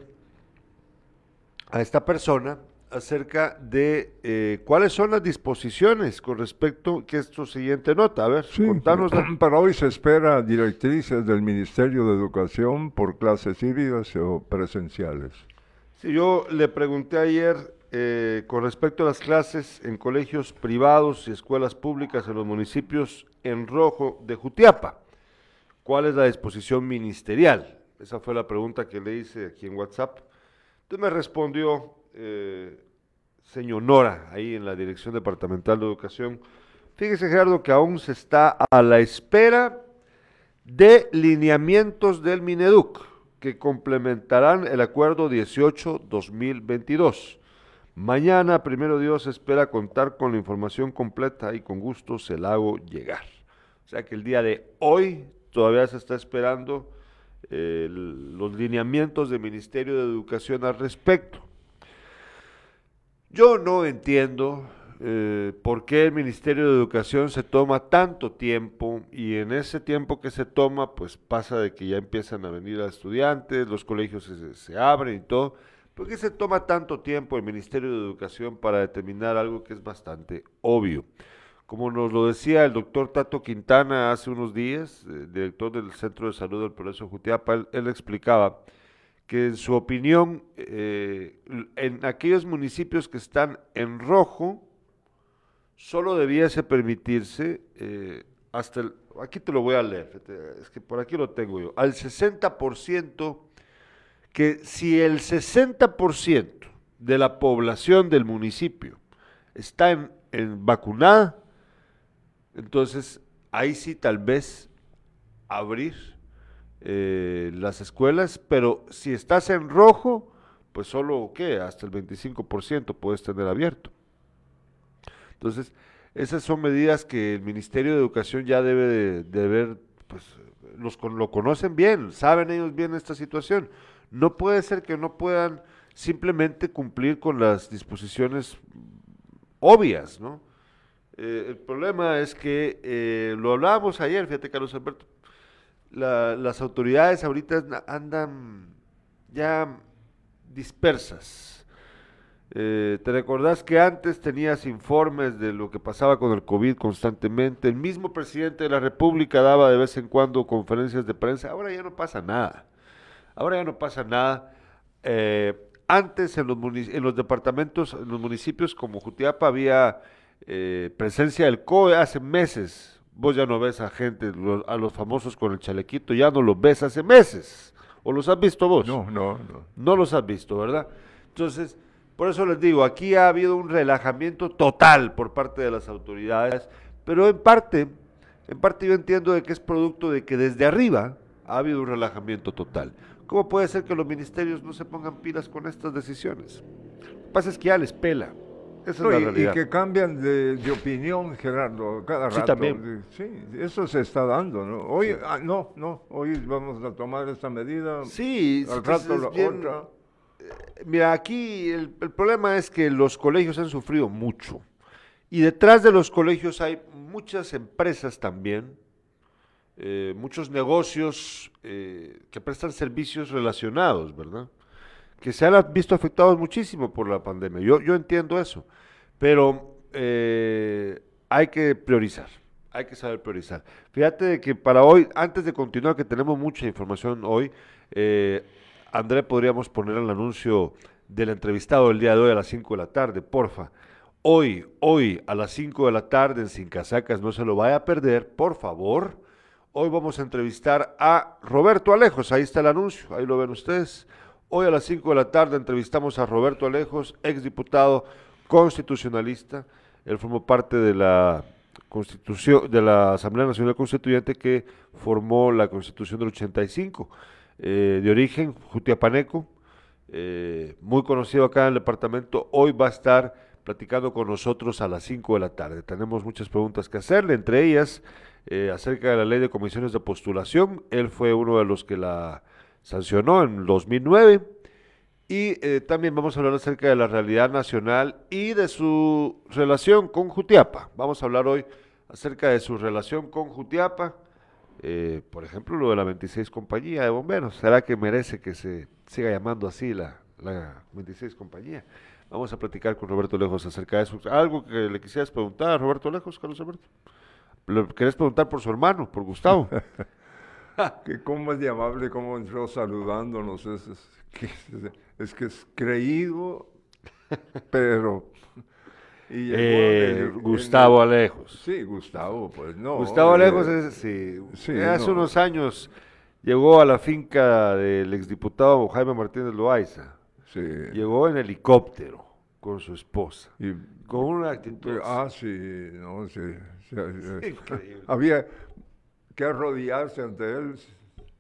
Speaker 2: a esta persona acerca de eh, cuáles son las disposiciones con respecto que esto siguiente nota. A ver,
Speaker 3: Sí,
Speaker 2: contanos.
Speaker 3: para hoy se espera directrices del Ministerio de Educación por clases híbridas o presenciales.
Speaker 2: Yo le pregunté ayer eh, con respecto a las clases en colegios privados y escuelas públicas en los municipios en rojo de Jutiapa. ¿Cuál es la disposición ministerial? Esa fue la pregunta que le hice aquí en WhatsApp. Entonces me respondió eh, señor Nora, ahí en la Dirección Departamental de Educación. Fíjese, Gerardo, que aún se está a la espera de lineamientos del Mineduc que complementarán el acuerdo 18-2022. Mañana, primero Dios, espera contar con la información completa y con gusto se la hago llegar. O sea que el día de hoy todavía se está esperando eh, los lineamientos del Ministerio de Educación al respecto. Yo no entiendo eh, por qué el Ministerio de Educación se toma tanto tiempo y en ese tiempo que se toma, pues pasa de que ya empiezan a venir a estudiantes, los colegios se, se abren y todo. ¿Por qué se toma tanto tiempo el Ministerio de Educación para determinar algo que es bastante obvio? Como nos lo decía el doctor Tato Quintana hace unos días, eh, director del Centro de Salud del Progreso Jutiapa, él, explicaba que en su opinión, eh, en aquellos municipios que están en rojo, solo debiese permitirse eh, hasta el, aquí te lo voy a leer, es que por aquí lo tengo yo, al 60%, que si el 60% de la población del municipio está en, en vacunada, entonces ahí sí tal vez abrir eh, las escuelas, pero si estás en rojo, pues solo, ¿qué? Hasta el 25% puedes tener abierto. Entonces, esas son medidas que el Ministerio de Educación ya debe de, haber pues los, lo conocen bien, saben ellos bien esta situación. No puede ser que no puedan simplemente cumplir con las disposiciones obvias, ¿no? Eh, el problema es que, eh, lo hablábamos ayer, fíjate Carlos Alberto, la- las autoridades ahorita andan ya dispersas. Eh, ¿Te recordás que antes tenías informes de lo que pasaba con el COVID constantemente? El mismo presidente de la República daba de vez en cuando conferencias de prensa. Ahora ya no pasa nada. Ahora ya no pasa nada. Eh, antes en los, en los departamentos, en los municipios como Jutiapa había eh, presencia del COE hace meses. Vos ya no ves a gente, a los famosos con el chalequito, ya no los ves hace meses. ¿O los has visto vos?
Speaker 3: No, no, no.
Speaker 2: No los has visto, ¿verdad? Entonces, por eso les digo, aquí ha habido un relajamiento total por parte de las autoridades, pero en parte, en parte yo entiendo de que es producto de que desde arriba ha habido un relajamiento total. ¿Cómo puede ser que los ministerios no se pongan pilas con estas decisiones? Lo que pasa es que ya les pela. Esa
Speaker 3: No,
Speaker 2: es la
Speaker 3: y, y
Speaker 2: realidad.
Speaker 3: que cambian de, de opinión, Gerardo, cada
Speaker 2: Sí,
Speaker 3: rato.
Speaker 2: también.
Speaker 3: Sí, eso se está dando, ¿no? Hoy, ah, no, no, hoy vamos a tomar esta medida,
Speaker 2: Sí,
Speaker 3: al
Speaker 2: sí,
Speaker 3: rato
Speaker 2: es
Speaker 3: la
Speaker 2: bien-
Speaker 3: otra.
Speaker 2: Mira, aquí el, problema es que los colegios han sufrido mucho. Y detrás de los colegios hay muchas empresas también, eh, muchos negocios eh, que prestan servicios relacionados, ¿verdad? Que se han visto afectados muchísimo por la pandemia. Yo, yo entiendo eso, pero eh, hay que priorizar, hay que saber priorizar. Fíjate que para hoy, antes de continuar, que tenemos mucha información hoy, André, podríamos poner el anuncio del entrevistado del día de hoy a las 5 de la tarde, porfa. Hoy, hoy a las 5 de la tarde en Sin Casacas, no se lo vaya a perder, por favor. Hoy vamos a entrevistar a Roberto Alejos, ahí está el anuncio, ahí lo ven ustedes. Hoy a las 5 de la tarde entrevistamos a Roberto Alejos, exdiputado constitucionalista. Él formó parte de la Constitución, de la Asamblea Nacional Constituyente que formó la Constitución del 85, eh, de origen jutiapaneco, eh, muy conocido acá en el departamento. Hoy va a estar platicando con nosotros a las 5 de la tarde. Tenemos muchas preguntas que hacerle, entre ellas eh, acerca de la ley de comisiones de postulación. Él fue uno de los que la sancionó en 2009. Y también vamos a hablar acerca de la realidad nacional y de su relación con Jutiapa. Vamos a hablar hoy acerca de su relación con Jutiapa. Eh, por ejemplo, lo de la 26 compañía de bomberos. ¿Será que merece que se siga llamando así la, la 26 compañía? Vamos a platicar con Roberto Lejos acerca de eso. Algo que le quisieras preguntar a Roberto Lejos, Carlos Alberto. ¿Le querés preguntar por su hermano, por Gustavo?
Speaker 3: Que cómo es de amable, cómo entró saludándonos. Es, es, es que es creído, pero...
Speaker 2: Eh,
Speaker 3: el-
Speaker 2: Gustavo
Speaker 3: el-
Speaker 2: Alejos.
Speaker 3: Sí, Gustavo, pues no.
Speaker 2: Gustavo Alejos es, sí,
Speaker 3: sí,
Speaker 2: eh, hace
Speaker 3: no.
Speaker 2: unos años llegó a la finca del exdiputado Jaime Martínez Loaiza.
Speaker 3: Sí.
Speaker 2: Llegó en helicóptero con su esposa,
Speaker 3: Y-
Speaker 2: con una actitud.
Speaker 3: ah, sí, no, sí. sí,
Speaker 2: Increíble.
Speaker 3: Había que arrodillarse ante él,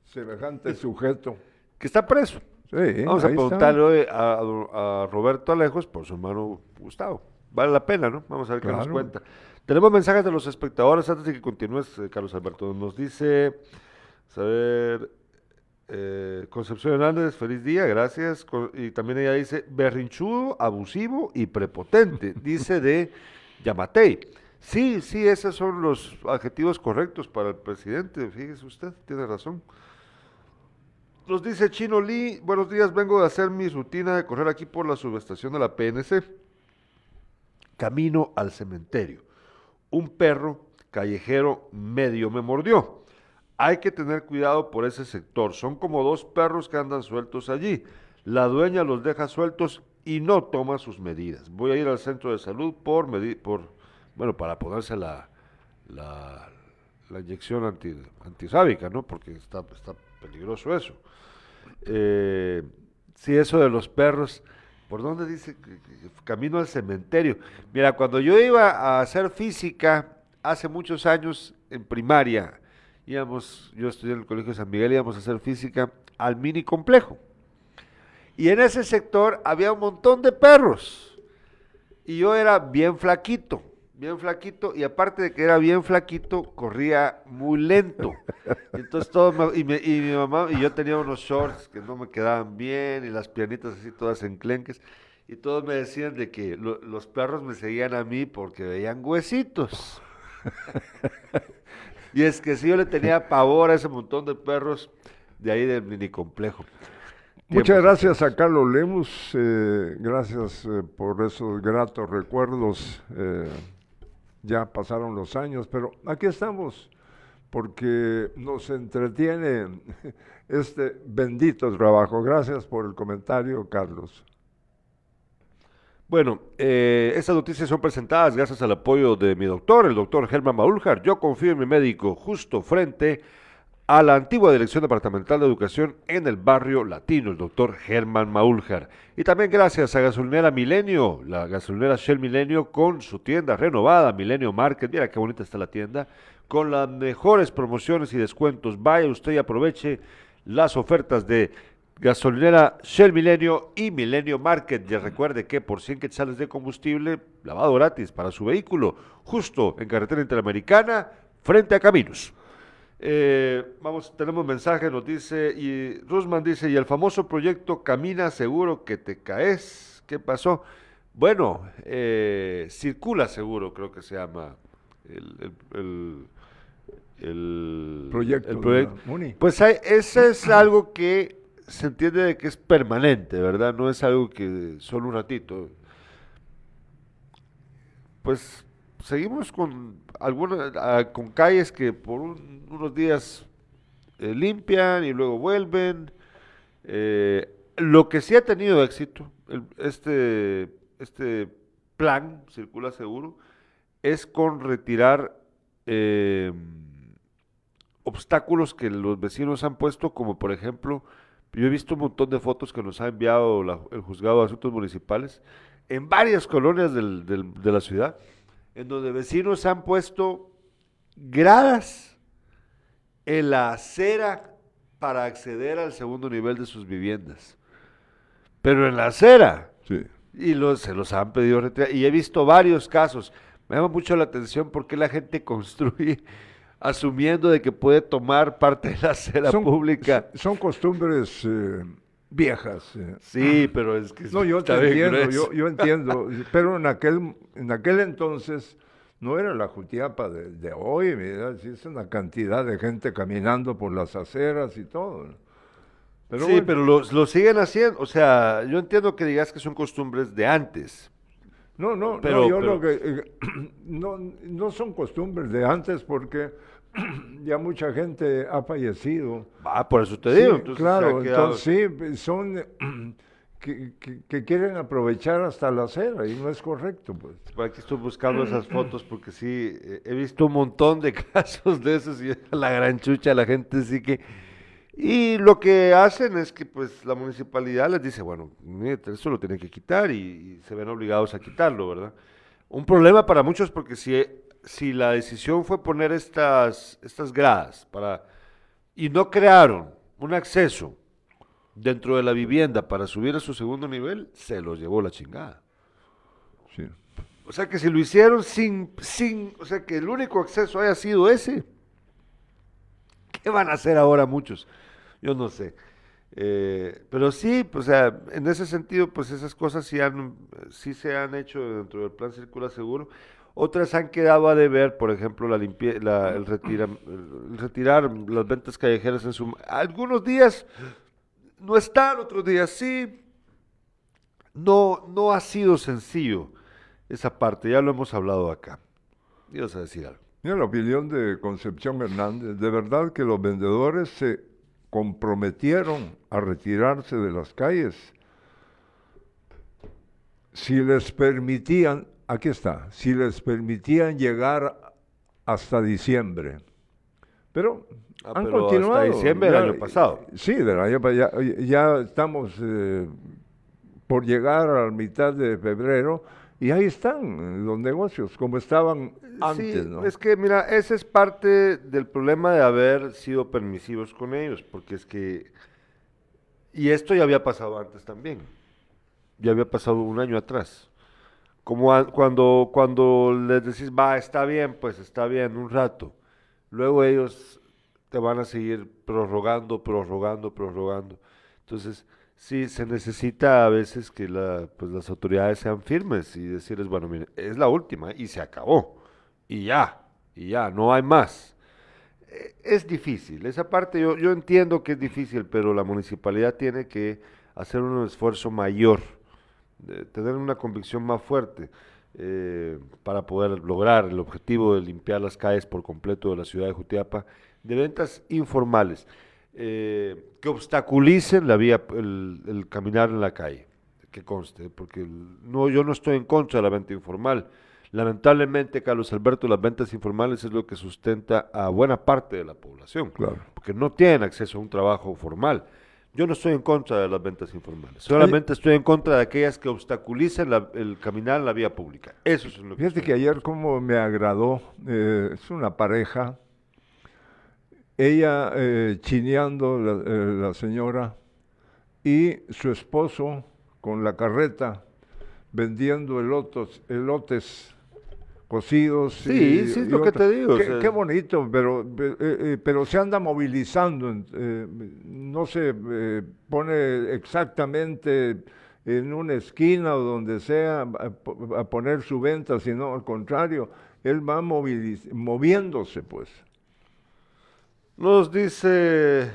Speaker 3: semejante sujeto.
Speaker 2: Que está preso.
Speaker 3: Sí,
Speaker 2: Vamos a preguntarle hoy a, a Roberto Alejos por su hermano Gustavo. Vale la pena, ¿no? Vamos a ver qué nos
Speaker 3: Claro.
Speaker 2: cuenta. Tenemos mensajes de los espectadores antes de que continúes, eh, Carlos Alberto. Nos dice, a ver, eh, Concepción Hernández, feliz día, gracias. Y también ella dice, berrinchudo, abusivo y prepotente, dice de Yamatei. Sí, sí, esos son los adjetivos correctos para el presidente, fíjese usted, tiene razón. Nos dice Chino Lee, buenos días, vengo de hacer mi rutina de correr aquí por la subestación de la PNC. Camino al cementerio. Un perro callejero medio me mordió. Hay que tener cuidado por ese sector. Son como dos perros que andan sueltos allí. La dueña los deja sueltos y no toma sus medidas. Voy a ir al centro de salud por, por bueno, para ponerse la, la, la inyección anti, antirrábica, ¿no? Porque está, está peligroso eso. Eh, sí, eso de los perros. ¿Por dónde dice? Camino al cementerio. Mira, cuando yo iba a hacer física hace muchos años en primaria, íbamos, yo estudié en el Colegio de San Miguel, íbamos a hacer física al mini complejo. Y en ese sector había un montón de perros. Y yo era bien flaquito. Bien flaquito, y aparte de que era bien flaquito, corría muy lento. Entonces todo me- y, me- y mi mamá y yo tenía unos shorts que no me quedaban bien, y las piernitas así todas enclenques, y todos me decían de que lo- los perros me seguían a mí porque veían huesitos. y es que si yo le tenía pavor a ese montón de perros de ahí del mini complejo.
Speaker 3: Muchas gracias a Carlos Lemus, eh, gracias eh, por esos gratos recuerdos. eh, ya pasaron los años, pero aquí estamos porque nos entretiene este bendito trabajo. Gracias por el comentario, Carlos.
Speaker 2: Bueno, eh, estas noticias son presentadas gracias al apoyo de mi doctor, el doctor Germán Maúljar. Yo confío en mi médico justo frente a la antigua Dirección Departamental de Educación en el barrio latino, el doctor Germán Maúljar. Y también gracias a Gasolinera Milenio, la gasolinera Shell Milenio con su tienda renovada, Milenio Market. Mira qué bonita está la tienda, con las mejores promociones y descuentos. Vaya usted y aproveche las ofertas de Gasolinera Shell Milenio y Milenio Market. Y recuerde que por 100 quetzales de combustible, lavado gratis para su vehículo, justo en carretera interamericana, frente a Caminos. Eh, vamos, tenemos mensaje, nos dice, y Rusman dice, y el famoso proyecto Camina Seguro que te caes, ¿qué pasó? Bueno, eh, Circula Seguro creo que se llama el, el- el- el-
Speaker 3: Proyecto
Speaker 2: el proyecto. Pues hay- ese es algo que se entiende de que es permanente, ¿verdad? No es algo que solo un ratito. Pues seguimos con algunas, ah, con calles que por un- unos días eh, limpian y luego vuelven. Eh, lo que sí ha tenido éxito, este, este plan, Circula Seguro, es con retirar eh, obstáculos que los vecinos han puesto, como por ejemplo, yo he visto un montón de fotos que nos ha enviado el juzgado de asuntos municipales en varias colonias del- de la ciudad, en donde vecinos han puesto gradas en la acera para acceder al segundo nivel de sus viviendas. Pero en la acera.
Speaker 3: Sí.
Speaker 2: Y los, se los han pedido retirar. Y he visto varios casos. Me llama mucho la atención por qué la gente construye asumiendo de que puede tomar parte de la acera pública.
Speaker 3: Son costumbres eh, viejas. eh.
Speaker 2: Sí, pero es que
Speaker 3: No, yo te entiendo, yo, yo entiendo, pero en aquel, en aquel entonces no era la Jutiapa de, de hoy, mira, es una cantidad de gente caminando por las aceras y todo. ¿no? Pero
Speaker 2: sí,
Speaker 3: bueno,
Speaker 2: pero lo, lo siguen haciendo. O sea, yo entiendo que digas que son costumbres de antes.
Speaker 3: no, no, no,
Speaker 2: pero-
Speaker 3: yo
Speaker 2: pero-
Speaker 3: lo que eh, no, no son costumbres de antes porque ya mucha gente ha fallecido.
Speaker 2: Ah, por eso te
Speaker 3: Sí,
Speaker 2: digo. entonces
Speaker 3: claro, entonces sí, son eh, que, que- que quieren aprovechar hasta la acera y no es correcto, pues.
Speaker 2: Aquí estoy buscando esas fotos porque sí, eh, he visto un montón de casos de esos y la gran chucha, la gente sí que... Y lo que hacen es que pues la municipalidad les dice, bueno, eso lo tienen que quitar y, y se ven obligados a quitarlo, ¿verdad? Un problema para muchos porque si, si la decisión fue poner estas, estas gradas para, y no crearon un acceso dentro de la vivienda para subir a su segundo nivel, se los llevó la chingada.
Speaker 3: Sí.
Speaker 2: O sea que si lo hicieron sin, sin, o sea que el único acceso haya sido ese, ¿qué van a hacer ahora muchos? Yo no sé. Eh, pero sí, pues, o sea, en ese sentido, pues esas cosas sí, han, sí se han hecho dentro del plan Circula Seguro. Otras han quedado a deber, por ejemplo, la limpie- la- el, retira- el retirar las ventas callejeras en su... Algunos días no están, otros días sí. No, no ha sido sencillo esa parte, ya lo hemos hablado acá. Ibas a decir algo.
Speaker 3: Mira la opinión de Concepción Hernández. De verdad que los vendedores se comprometieron a retirarse de las calles si les permitían, aquí está, si les permitían llegar hasta diciembre. Pero
Speaker 2: Ah,
Speaker 3: han
Speaker 2: pero hasta
Speaker 3: continuado.
Speaker 2: diciembre del año pasado.
Speaker 3: Sí, del año pa- ya, ya estamos eh, por llegar a la mitad de febrero y ahí están los negocios como estaban antes,
Speaker 2: sí,
Speaker 3: ¿no?
Speaker 2: es que mira, ese es parte del problema de haber sido permisivos con ellos, porque es que, y esto ya había pasado antes también, ya había pasado un año atrás, como a- cuando, cuando les decís, va, está bien, pues está bien, un rato. Luego ellos te van a seguir prorrogando, prorrogando, prorrogando. Entonces, sí, se necesita a veces que pues, las autoridades sean firmes y decirles, bueno, mire, es la última y se acabó. Y ya, y ya, no hay más. Eh, Es difícil, esa parte yo, yo entiendo que es difícil, pero la municipalidad tiene que hacer un esfuerzo mayor, de tener una convicción más fuerte eh, para poder lograr el objetivo de limpiar las calles por completo de la ciudad de Jutiapa de ventas informales eh, que obstaculicen la vía, el, el caminar en la calle, que conste, porque no, yo no estoy en contra de la venta informal. Lamentablemente, Carlos Alberto, las ventas informales es lo que sustenta a buena parte de la población,
Speaker 3: Claro.
Speaker 2: porque no tienen acceso a un trabajo formal. Yo no estoy en contra de las ventas informales, solamente estoy en contra de aquellas que obstaculicen la- el caminar en la vía pública. Eso es lo que
Speaker 3: Fíjate que ayer como me agradó, eh, es una pareja, ella eh, chineando, la, eh, la señora, y su esposo con la carreta vendiendo elotos, elotes cocidos.
Speaker 2: Sí,
Speaker 3: y-
Speaker 2: sí, es
Speaker 3: y
Speaker 2: lo que te digo, o
Speaker 3: Qué,
Speaker 2: sea-
Speaker 3: qué bonito, pero, pe- eh, eh, pero se anda movilizando, eh, no se eh, pone exactamente en una esquina o donde sea a, po- a poner su venta, sino al contrario, él va moviéndose, pues.
Speaker 2: Nos dice,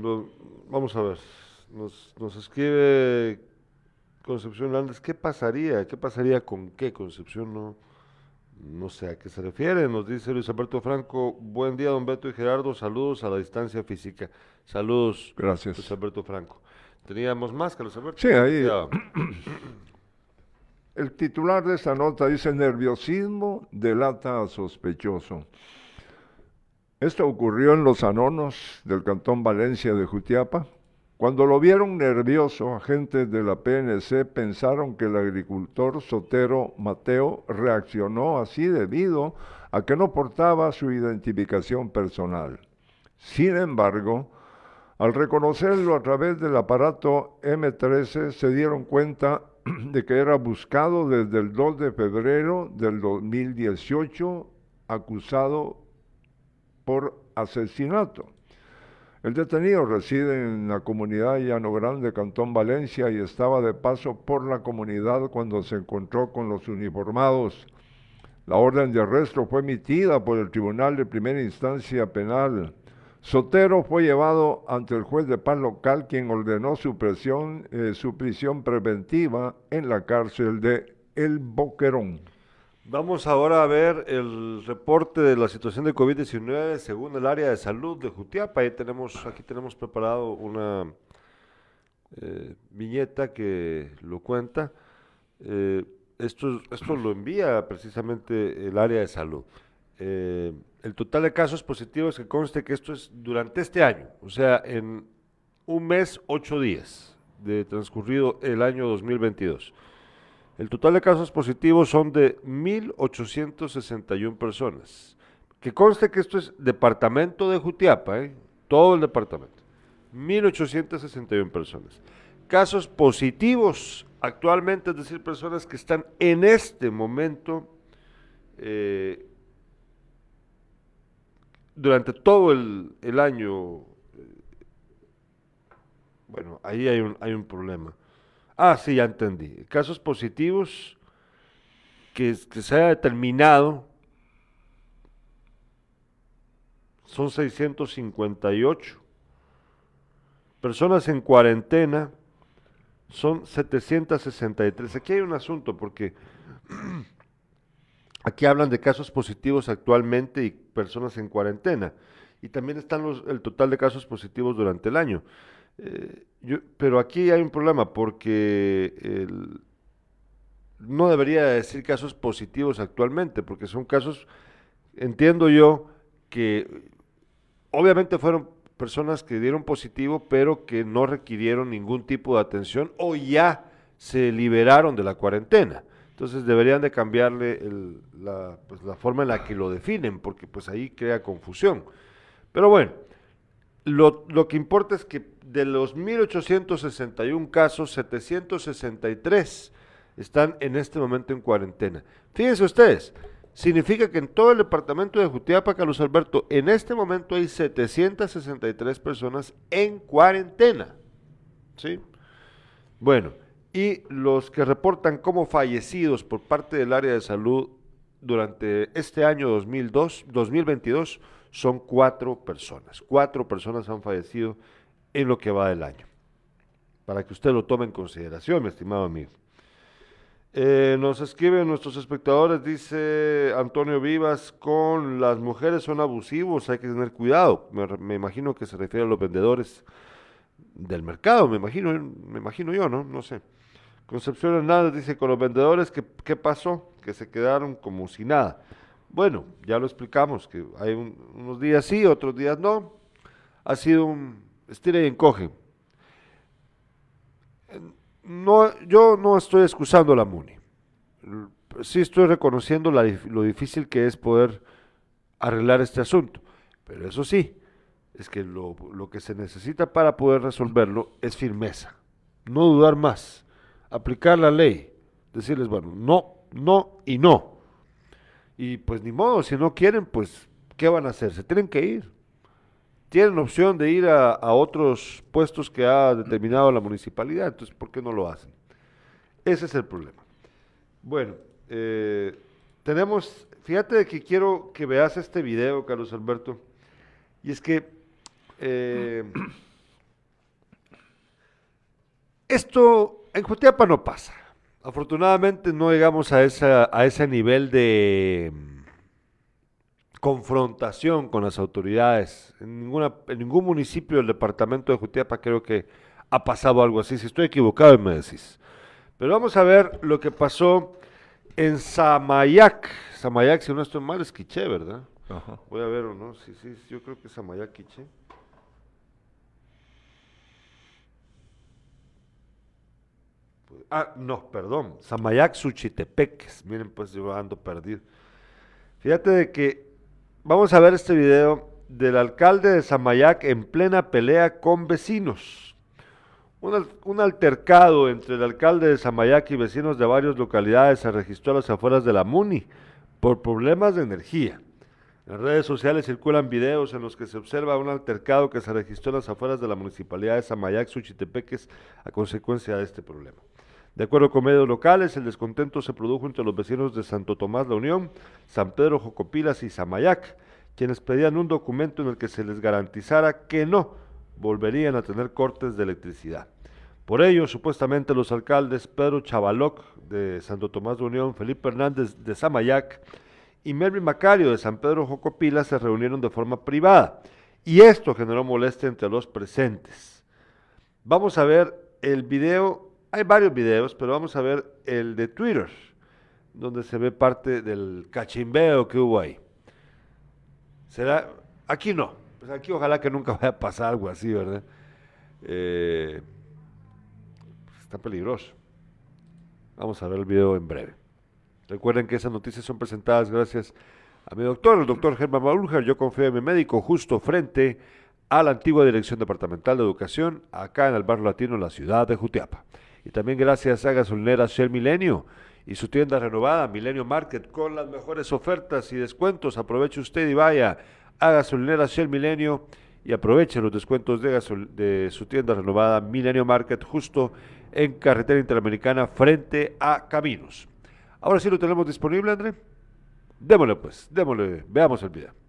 Speaker 2: lo- vamos a ver, nos, nos escribe Concepción Landes, ¿qué pasaría? ¿Qué pasaría con qué Concepción? No, no sé a qué se refiere. Nos dice Luis Alberto Franco, buen día don Beto y Gerardo, saludos a la distancia física. Saludos,
Speaker 3: Gracias.
Speaker 2: Luis Alberto Franco. Teníamos más, Carlos Alberto.
Speaker 3: Sí, ahí-
Speaker 2: Ya.
Speaker 3: El titular de esta nota dice nerviosismo delata a sospechoso. Esto ocurrió en los anonos del Cantón Valencia de Jutiapa. Cuando lo vieron nervioso, agentes de la PNC pensaron que el agricultor sotero Mateo reaccionó así debido a que no portaba su identificación personal. Sin embargo, al reconocerlo a través del aparato M13, se dieron cuenta de que era buscado desde el 2 de febrero del 2018, acusado por asesinato. El detenido reside en la comunidad Llano Grande, Cantón Valencia, y estaba de paso por la comunidad cuando se encontró con los uniformados. La orden de arresto fue emitida por el Tribunal de Primera Instancia Penal. Sotero fue llevado ante el juez de paz local, quien ordenó su, presión, eh, su prisión preventiva en la cárcel de El Boquerón.
Speaker 2: Vamos ahora a ver el reporte de la situación de COVID-19 según el área de salud de Jutiapa. Ahí tenemos, aquí tenemos preparado una eh, viñeta que lo cuenta. Eh, esto, esto lo envía precisamente el área de salud. Eh, el total de casos positivos que conste que esto es durante este año, o sea, en un mes, ocho días de transcurrido el año 2022. El total de casos positivos son de 1.861 personas. Que conste que esto es departamento de Jutiapa, ¿eh? todo el departamento. 1.861 personas. Casos positivos actualmente, es decir, personas que están en este momento, eh, durante todo el, año, eh, bueno, ahí hay un, hay un problema. Ah, sí, ya entendí. Casos positivos que, se haya determinado son 658. Personas en cuarentena son 763. Aquí hay un asunto porque aquí hablan de casos positivos actualmente y personas en cuarentena. Y también están los, el total de casos positivos durante el año. Eh, yo- pero aquí hay un problema porque no debería decir casos positivos actualmente, porque son casos, entiendo yo, que obviamente fueron personas que dieron positivo, pero que no requirieron ningún tipo de atención o ya se liberaron de la cuarentena. Entonces deberían de cambiarle el- la, pues, la forma en la que lo definen, porque pues ahí crea confusión. Pero bueno, lo, lo que importa es que de los 1.861 casos, 763 están en este momento en cuarentena. Fíjense ustedes, significa que en todo el departamento de Jutiapa, Carlos Alberto, en este momento hay 763 personas en cuarentena. ¿Sí? Bueno, y los que reportan como fallecidos por parte del área de salud durante este año 2002, 2022 son cuatro personas. Cuatro personas han fallecido en lo que va del año. Para que usted lo tome en consideración, mi estimado amigo. Eh, nos escriben nuestros espectadores, dice Antonio Vivas, con las mujeres son abusivos, hay que tener cuidado. Me, imagino que se refiere a los vendedores del mercado, me imagino, me imagino yo, ¿no? No sé. Concepción Hernández dice, con los vendedores, ¿qué, qué pasó? Que se quedaron como si nada. Bueno, ya lo explicamos, que hay un- unos días sí, otros días no. Ha sido un estira y encoge. No, yo no estoy excusando la MUNI. Sí estoy reconociendo lo difícil que es poder arreglar este asunto. Pero eso sí, es que lo, lo que se necesita para poder resolverlo es firmeza. No dudar más. Aplicar la ley. Decirles, bueno, no, no y no. Y pues ni modo, si no quieren, pues, ¿qué van a hacer? Se tienen que ir. Tienen opción de ir a, a otros puestos que ha determinado la municipalidad, entonces, ¿por qué no lo hacen? Ese es el problema. Bueno, eh, tenemos, fíjate de que quiero que veas este video, Carlos Alberto, y es que eh, esto en Jutiapa no pasa. Afortunadamente no llegamos a, esa, a ese nivel de mm, confrontación con las autoridades. En, ninguna, en ningún municipio del departamento de Jutiapa creo que ha pasado algo así. Si estoy equivocado, me decís. Pero vamos a ver lo que pasó en Samayac. Samayac, si no estoy mal, es Quiché, ¿verdad?
Speaker 3: Ajá.
Speaker 2: Voy a ver o no. Sí, sí, yo creo que es Samayac Quiché. Ah, no, perdón. Samayac Suchitepeques. Miren, pues yo ando perdido. Fíjate de que vamos a ver este video del alcalde de Samayac en plena pelea con vecinos. Un, al- un altercado entre el alcalde de Samayac y vecinos de varias localidades se registró a las afueras de la MUNI por problemas de energía. En redes sociales circulan videos en los que se observa un altercado que se registró en las afueras de la municipalidad de Samayac, Suchitepeques, a consecuencia de este problema. De acuerdo con medios locales, el descontento se produjo entre los vecinos de Santo Tomás La Unión, San Pedro Jocopilas y Samayac, quienes pedían un documento en el que se les garantizara que no volverían a tener cortes de electricidad. Por ello, supuestamente los alcaldes Pedro Chavaloc de Santo Tomás de Unión, Felipe Hernández de Samayac y Melvin Macario de San Pedro Jocopila se reunieron de forma privada y esto generó molestia entre los presentes. Vamos a ver el video, hay varios videos, pero vamos a ver el de Twitter, donde se ve parte del cachimbeo que hubo ahí. Será, aquí no, pues aquí ojalá que nunca vaya a pasar algo así, ¿verdad? Eh, está peligroso. Vamos a ver el video en breve. Recuerden que esas noticias son presentadas gracias a mi doctor, el doctor Germán Maulger. Yo confío en mi médico justo frente a la antigua Dirección Departamental de Educación, acá en el barrio latino, en la ciudad de Jutiapa. Y también gracias a gasolinera Shell Milenio y su tienda renovada, Milenio Market, con las mejores ofertas y descuentos. Aproveche usted y vaya a gasolinera Shell Milenio y aproveche los descuentos de, gasol- de su tienda renovada, Milenio Market, justo en carretera interamericana frente a Caminos. Ahora sí lo tenemos disponible, André. Démosle pues, démosle, veamos el video.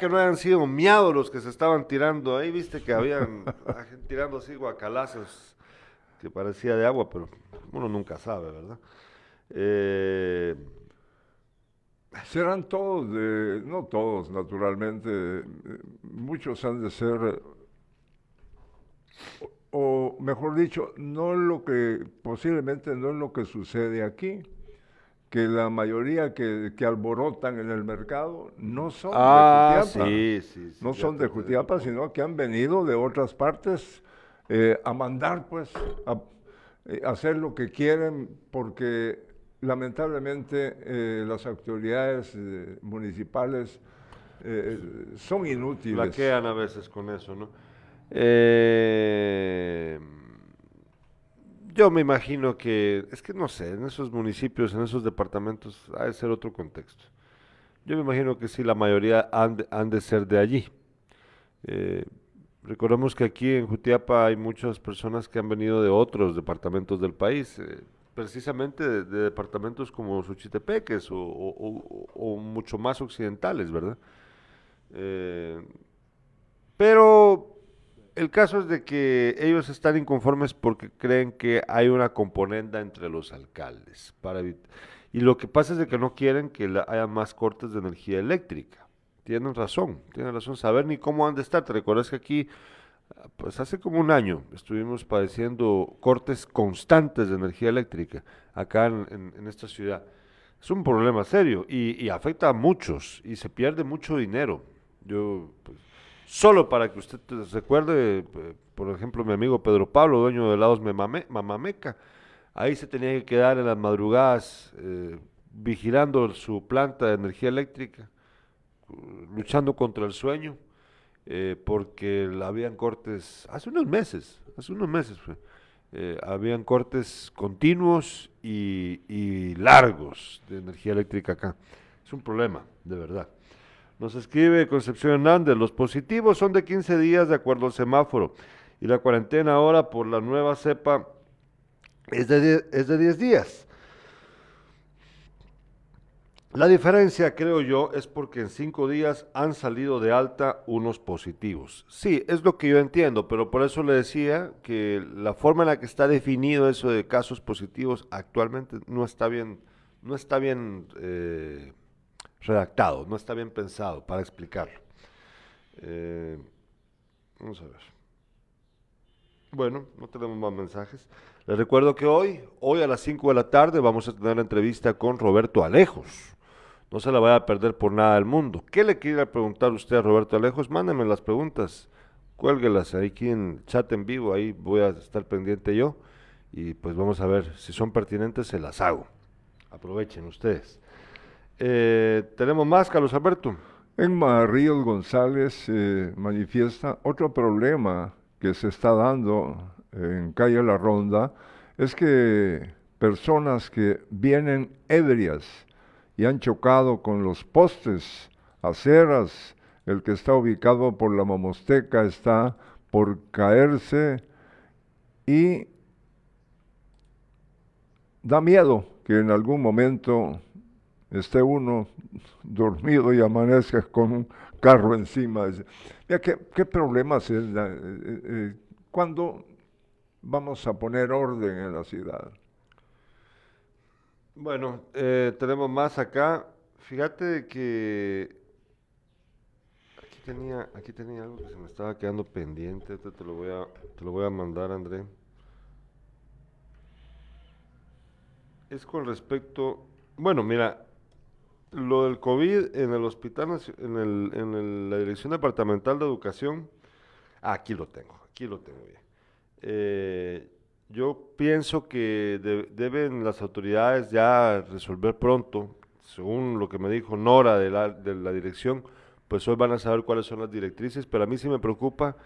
Speaker 2: Que no hayan sido miados los que se estaban tirando ahí, viste que habían tirando así guacalazos que parecía de agua, pero uno nunca sabe, ¿verdad? Eh,
Speaker 3: Serán todos, de, no todos, naturalmente, muchos han de ser, o, o mejor dicho, no lo que, posiblemente no es lo que sucede aquí, que la mayoría que, que alborotan en el mercado no son
Speaker 2: ah,
Speaker 3: de Jutiapa.
Speaker 2: sí, sí, sí,
Speaker 3: no son de Jutiapa, sino que han venido de otras partes eh, a mandar, pues, a eh, hacer lo que quieren, porque lamentablemente eh, las autoridades eh, municipales eh, son inútiles.
Speaker 2: Flaquean a veces con eso, ¿no? Eh, yo me imagino que, es que no sé, en esos municipios, en esos departamentos, ha de ser otro contexto. Yo me imagino que sí, la mayoría han de, ser de allí. Eh, recordemos que aquí en Jutiapa hay muchas personas que han venido de otros departamentos del país, eh, precisamente de, de departamentos como Suchitepeques o- o mucho más occidentales, ¿verdad? Eh, pero el caso es de que ellos están inconformes porque creen que hay una componenda entre los alcaldes. Para y lo que pasa es de que no quieren que la- haya más cortes de energía eléctrica. Tienen razón, tienen razón. Saber ni cómo han de estar. Te recuerdas que aquí, pues hace como un año, estuvimos padeciendo cortes constantes de energía eléctrica acá en, en- en esta ciudad. Es un problema serio y, y afecta a muchos y se pierde mucho dinero. Yo, pues, solo para que usted te recuerde, eh, por ejemplo, mi amigo Pedro Pablo, dueño de helados Mamameca, ahí se tenía que quedar en las madrugadas eh, vigilando su planta de energía eléctrica, eh, luchando contra el sueño, eh, porque habían cortes, hace unos meses, hace unos meses fue, habían cortes continuos y, y largos de energía eléctrica acá. Es un problema, de verdad. Nos escribe Concepción Hernández, los positivos son de 15 días de acuerdo al semáforo y la cuarentena ahora por la nueva cepa es de 10, es de 10 días. La diferencia, creo yo, es porque en cinco días han salido de alta unos positivos. Sí, es lo que yo entiendo, pero por eso le decía que la forma en la que está definido eso de casos positivos actualmente no está bien, no está bien eh, redactado, no está bien pensado para explicarlo. Eh, vamos a ver. Bueno, no tenemos más mensajes. Les recuerdo que hoy, hoy a las 5 de la tarde, vamos a tener la entrevista con Roberto Alejos. No se la vaya a perder por nada del mundo. ¿Qué le quiere preguntar usted a Roberto Alejos? Mándenme las preguntas, cuélguelas ahí aquí en chat en vivo, ahí voy a estar pendiente yo y pues vamos a ver si son pertinentes, se las hago. Aprovechen ustedes. Eh, Tenemos más, Carlos Alberto.
Speaker 3: Emma Ríos González eh, manifiesta otro problema que se está dando en calle La Ronda, es que personas que vienen ebrias y han chocado con los postes, aceras, el que está ubicado por la Mamosteca está por caerse y da miedo que en algún momento esté uno dormido y amanezca con un carro encima. Mira, ¿qué, problemas es? la- eh, eh, ¿Cuándo vamos a poner orden en la ciudad?
Speaker 2: Bueno, eh, tenemos más acá. Fíjate que aquí tenía, aquí tenía algo que se me estaba quedando pendiente. Te lo voy a, te lo voy a mandar, André. Es con respecto, bueno, mira, lo del COVID en el hospital, en, el, en el- la Dirección Departamental de Educación, ah, aquí lo tengo, aquí lo tengo bien. Eh, yo pienso que de- deben las autoridades ya resolver pronto, según lo que me dijo Nora de la, de la dirección, pues hoy van a saber cuáles son las directrices, pero a mí sí me preocupa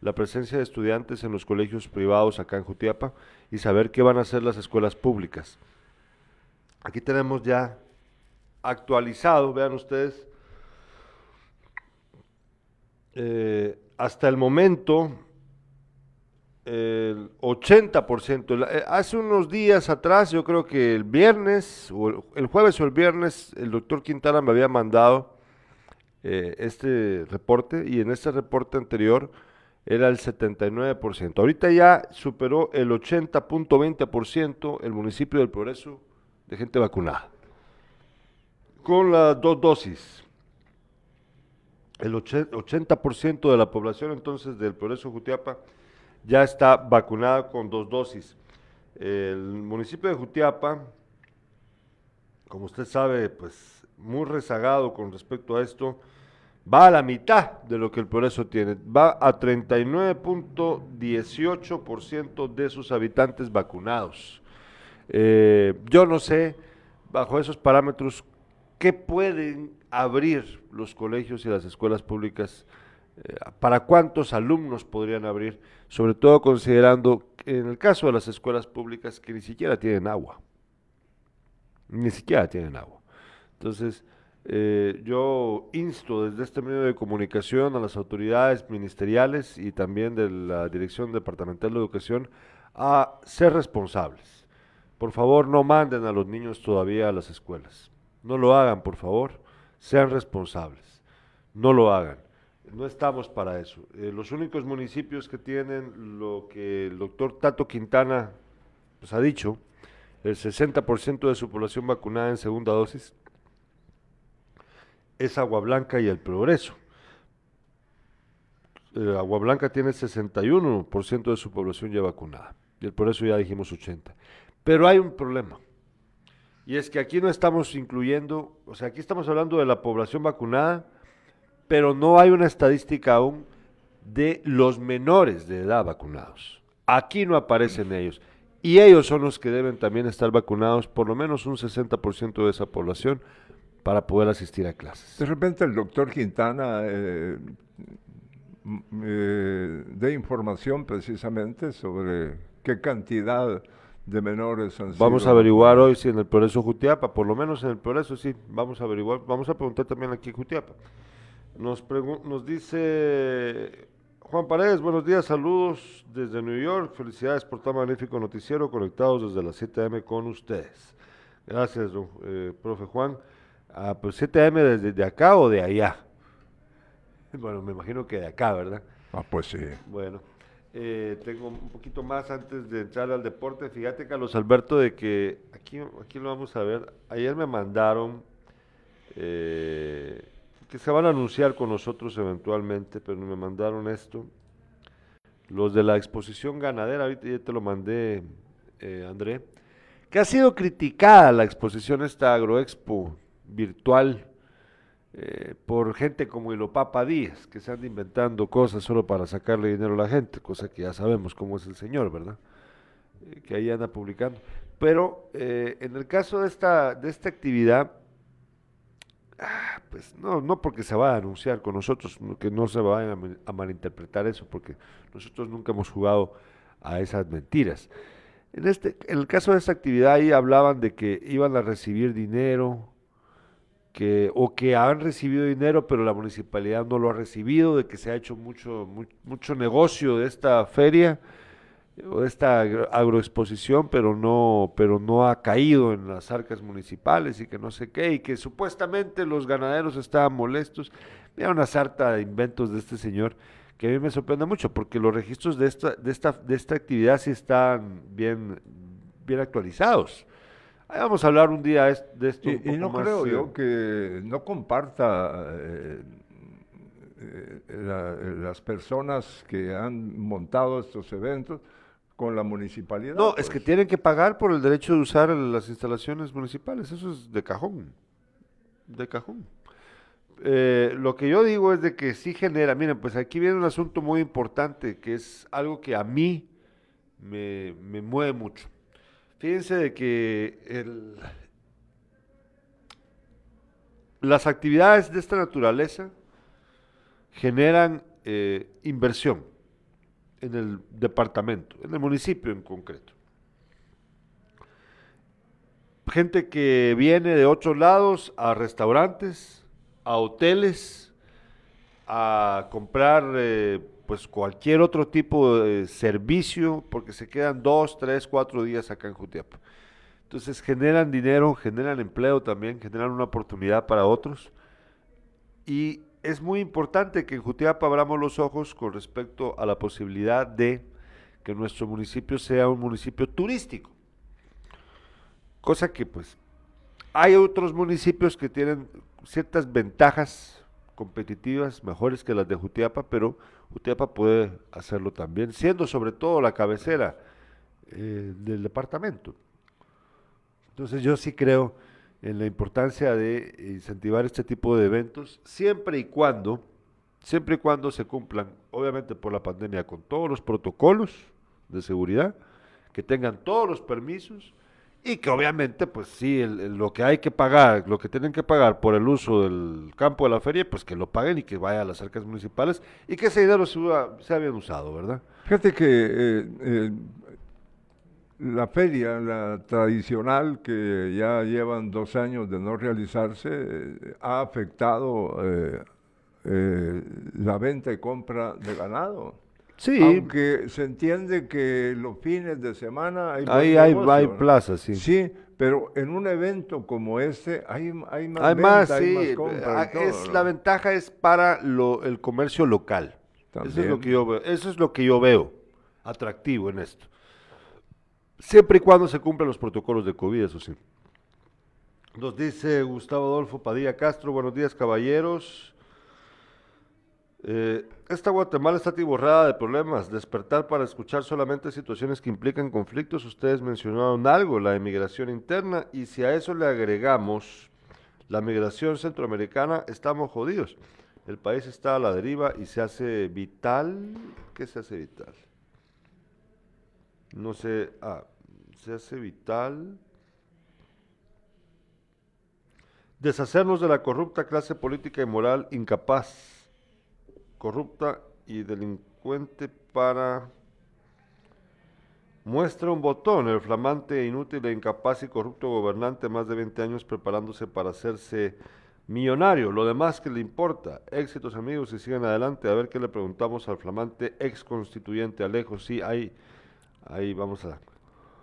Speaker 2: la presencia de estudiantes en los colegios privados acá en Jutiapa y saber qué van a hacer las escuelas públicas. Aquí tenemos ya actualizado, vean ustedes, eh, hasta el momento, el 80%. La- eh, Hace unos días atrás, yo creo que el viernes, o el, el jueves o el viernes, el doctor Quintana me había mandado eh, este reporte y en este reporte anterior era el 79%. Ahorita ya superó el 80.20% el municipio del Progreso de gente vacunada. Con las dos dosis. El 80% de la población entonces del Progreso Jutiapa ya está vacunada con dos dosis. El municipio de Jutiapa, como usted sabe, pues muy rezagado con respecto a esto, va a la mitad de lo que el Progreso tiene, va a 39.18% de sus habitantes vacunados. Eh, yo no sé, bajo esos parámetros, qué pueden abrir los colegios y las escuelas públicas, eh, para cuántos alumnos podrían abrir, sobre todo considerando, en el caso de las escuelas públicas, que ni siquiera tienen agua. Ni siquiera tienen agua. Entonces, eh, yo insto desde este medio de comunicación a las autoridades ministeriales y también de la Dirección Departamental de Educación a ser responsables. Por favor, no manden a los niños todavía a las escuelas. No lo hagan, por favor. Sean responsables. No lo hagan. No estamos para eso. Eh, los únicos municipios que tienen lo que el doctor Tato Quintana pues, ha dicho, el 60% de su población vacunada en segunda dosis, es Agua Blanca y el Progreso. Eh, Agua Blanca tiene 61% de su población ya vacunada. Y el Progreso ya dijimos 80%. Pero hay un problema. Y es que aquí no estamos incluyendo, o sea, aquí estamos hablando de la población vacunada, pero no hay una estadística aún de los menores de edad vacunados. Aquí no aparecen ellos. Y ellos son los que deben también estar vacunados, por lo menos un 60% de esa población, para poder asistir a clases.
Speaker 3: De repente el doctor Quintana eh, eh, de información precisamente sobre qué cantidad de menores han
Speaker 2: Vamos a averiguar hoy si en el Progreso Jutiapa, por lo menos en el Progreso sí, vamos a averiguar, vamos a preguntar también aquí en Jutiapa. Nos, nos dice Juan Paredes, buenos días, saludos desde New York, felicidades por tan magnífico noticiero, conectados desde las 7 am con ustedes. Gracias, eh, profe Juan. Ah, pues 7 am desde de acá o de allá. Bueno, me imagino que de acá, ¿verdad?
Speaker 3: Ah, pues sí.
Speaker 2: Bueno, eh, tengo un poquito más antes de entrar al deporte. Fíjate, Carlos Alberto, de que aquí, aquí lo vamos a ver. Ayer me mandaron eh, que se van a anunciar con nosotros eventualmente, pero me mandaron esto. Los de la exposición ganadera, ahorita ya te lo mandé, eh, André, que ha sido criticada la exposición esta Agroexpo virtual eh, por gente como Ilopapa Díaz, que se anda inventando cosas solo para sacarle dinero a la gente, cosa que ya sabemos cómo es el señor, ¿verdad? Eh, que ahí anda publicando. Pero eh, en el caso de esta, de esta actividad, ah, pues no, no porque se va a anunciar con nosotros, que no se vayan a, a malinterpretar eso, porque nosotros nunca hemos jugado a esas mentiras. En, este, en el caso de esta actividad ahí hablaban de que iban a recibir dinero, que, o que han recibido dinero, pero la municipalidad no lo ha recibido, de que se ha hecho mucho, mucho negocio de esta feria o de esta agroexposición, pero no, pero no ha caído en las arcas municipales y que no sé qué, y que supuestamente los ganaderos estaban molestos. Mira una sarta de inventos de este señor que a mí me sorprende mucho, porque los registros de esta, de esta, de esta actividad sí están bien, bien actualizados vamos a hablar un día de esto.
Speaker 3: Y, no creo yo que no comparta eh, eh, las personas que han montado estos eventos con la municipalidad.
Speaker 2: No, es que pues. tienen que pagar por el derecho de usar las instalaciones municipales. Eso es de cajón. De cajón. Eh, lo que yo digo es de que sí genera, miren, pues aquí viene un asunto muy importante que es algo que a mí me, me mueve mucho. Fíjense de que las actividades de esta naturaleza generan eh, inversión en el departamento, en el municipio en concreto. Gente que viene de otros lados a restaurantes, a hoteles, a comprar eh, pues cualquier otro tipo de servicio, porque se quedan dos, tres, cuatro días acá en Jutiapa. Entonces generan dinero, generan empleo también, generan una oportunidad para otros. Y es muy importante que en Jutiapa abramos los ojos con respecto a la posibilidad de que nuestro municipio sea un municipio turístico. Cosa que pues hay otros municipios que tienen ciertas ventajas competitivas mejores que las de Jutiapa, pero Jutiapa puede hacerlo también, siendo sobre todo la cabecera eh, del departamento. Entonces yo sí creo en la importancia de incentivar este tipo de eventos, siempre y cuando, siempre y cuando se cumplan, obviamente por la pandemia, con todos los protocolos de seguridad, que tengan todos los permisos y que obviamente, pues sí, lo que hay que pagar, lo que tienen que pagar por el uso del campo de la feria, pues que lo paguen y que vaya a las arcas municipales y que ese dinero se, se usado, ¿verdad?
Speaker 3: Fíjate que eh, eh, la feria, la tradicional, que ya llevan dos años de no realizarse, eh, ha afectado la venta y compra de ganado.
Speaker 2: Sí.
Speaker 3: Aunque se entiende que los fines de semana hay
Speaker 2: Ahí hay, hay plazas, sí.
Speaker 3: Sí, pero en un evento como este hay, hay más
Speaker 2: hay más, sí. Ah, es, la ventaja es para lo, el comercio local. Eso es, lo que yo veo, eso es lo que yo veo atractivo en esto. Siempre y cuando se cumplan los protocolos de COVID, eso sí. Nos dice Gustavo Adolfo Padilla Castro, buenos días caballeros. Eh, esta Guatemala está atiborrada de problemas. Despertar para escuchar solamente situaciones que implican conflictos. Ustedes mencionaron algo, la emigración interna, y si a eso le agregamos la migración centroamericana, estamos jodidos. El país está a la deriva y se hace vital. ¿Qué se hace vital? No sé. Ah, se hace vital. Deshacernos de la corrupta clase política y moral incapaz corrupta y delincuente para... Muestra un botón, el flamante, inútil e incapaz y corrupto gobernante, más de 20 años preparándose para hacerse millonario. Lo demás que le importa. Éxitos amigos y sigan adelante. A ver qué le preguntamos al flamante ex constituyente Alejo. Sí, ahí, ahí vamos a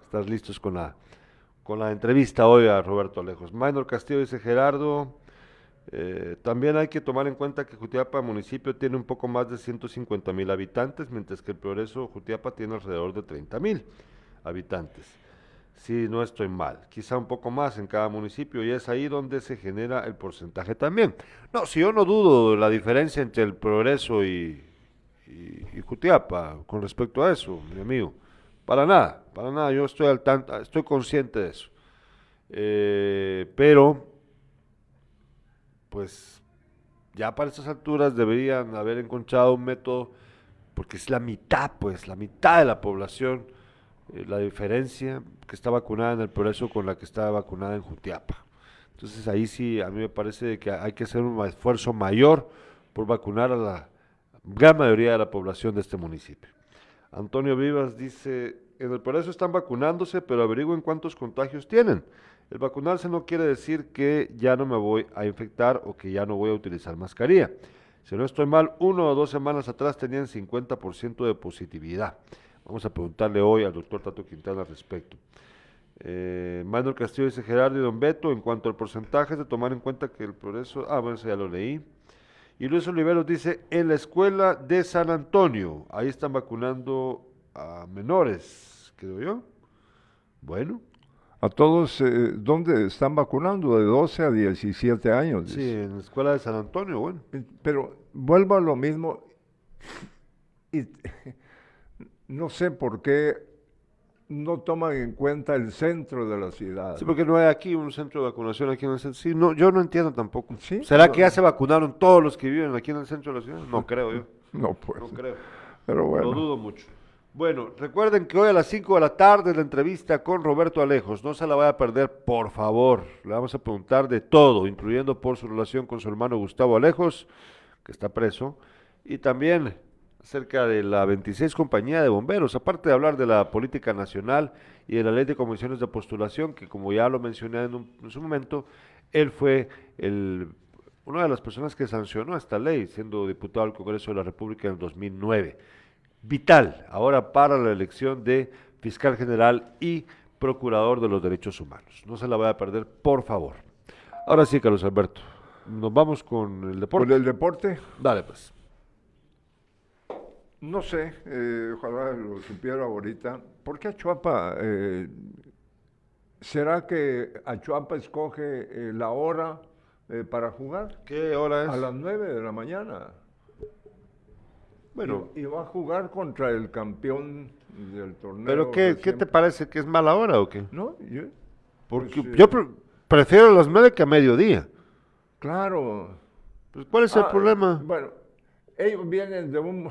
Speaker 2: estar listos con la, con la entrevista hoy a Roberto Alejos. Minor Castillo dice Gerardo. Eh, también hay que tomar en cuenta que Jutiapa municipio tiene un poco más de 150 mil habitantes, mientras que el Progreso Jutiapa tiene alrededor de 30 mil habitantes. Si no estoy mal, quizá un poco más en cada municipio y es ahí donde se genera el porcentaje también. No, si yo no dudo la diferencia entre el Progreso y, y, Jutiapa con respecto a eso, mi amigo. Para nada, para nada, yo estoy al tanto, estoy consciente de eso. Eh, pero pues ya para estas alturas deberían haber encontrado un método, porque es la mitad, pues, la mitad de la población, eh, la diferencia que está vacunada en el progreso con la que está vacunada en Jutiapa. Entonces ahí sí, a mí me parece que hay que hacer un esfuerzo mayor por vacunar a la gran mayoría de la población de este municipio. Antonio Vivas dice, en el progreso están vacunándose, pero averigüen cuántos contagios tienen. El vacunarse no quiere decir que ya no me voy a infectar o que ya no voy a utilizar mascarilla. Si no estoy mal, uno o dos semanas atrás tenían 50% de positividad. Vamos a preguntarle hoy al doctor Tato Quintana al respecto. Eh, Manuel Castillo dice Gerardo y Don Beto, en cuanto al porcentaje, de tomar en cuenta que el progreso, ah, bueno, eso ya lo leí. Y Luis Oliveros dice, en la escuela de San Antonio, ahí están vacunando a menores, creo yo. Bueno,
Speaker 3: a todos, eh, ¿dónde están vacunando? De 12 a 17 años.
Speaker 2: Sí, en la escuela de San Antonio, bueno.
Speaker 3: Pero vuelvo a lo mismo. Y, no sé por qué no toman en cuenta el centro de la ciudad.
Speaker 2: Sí, porque no hay aquí un centro de vacunación aquí en el centro. Sí, no, yo no entiendo tampoco. ¿Será que ya se vacunaron todos los que viven aquí en el centro de la ciudad? No creo yo.
Speaker 3: No, pues.
Speaker 2: No creo.
Speaker 3: Pero bueno.
Speaker 2: Lo dudo mucho. Bueno, recuerden que hoy a las 5 de la tarde la entrevista con Roberto Alejos. No se la vaya a perder, por favor. Le vamos a preguntar de todo, incluyendo por su relación con su hermano Gustavo Alejos, que está preso, y también acerca de la 26 Compañía de Bomberos, aparte de hablar de la política nacional y de la ley de comisiones de postulación, que como ya lo mencioné en, en su momento, él fue el, una de las personas que sancionó esta ley, siendo diputado al Congreso de la República en el 2009 vital ahora para la elección de fiscal general y procurador de los derechos humanos. No se la vaya a perder, por favor. Ahora sí, Carlos Alberto. nos vamos con el
Speaker 3: Por
Speaker 2: deporte.
Speaker 3: el deporte,
Speaker 2: Dale, pues.
Speaker 3: no sé, eh, ojalá lo supiera ahorita. ¿Por qué Achuapa? eh, ¿Será que Achuapa escoge eh, la hora eh, para jugar?
Speaker 2: ¿Qué hora es?
Speaker 3: A las 9 de la mañana.
Speaker 2: Bueno,
Speaker 3: y, y va a jugar contra el campeón del torneo.
Speaker 2: ¿pero qué, qué te parece? ¿Que es mala hora o qué?
Speaker 3: No, yo,
Speaker 2: Porque
Speaker 3: Pues, eh,
Speaker 2: yo pre- prefiero las nueve que a mediodía.
Speaker 3: claro.
Speaker 2: Pues, ¿Cuál es el
Speaker 3: Ah,
Speaker 2: problema?
Speaker 3: Bueno, ellos vienen de un,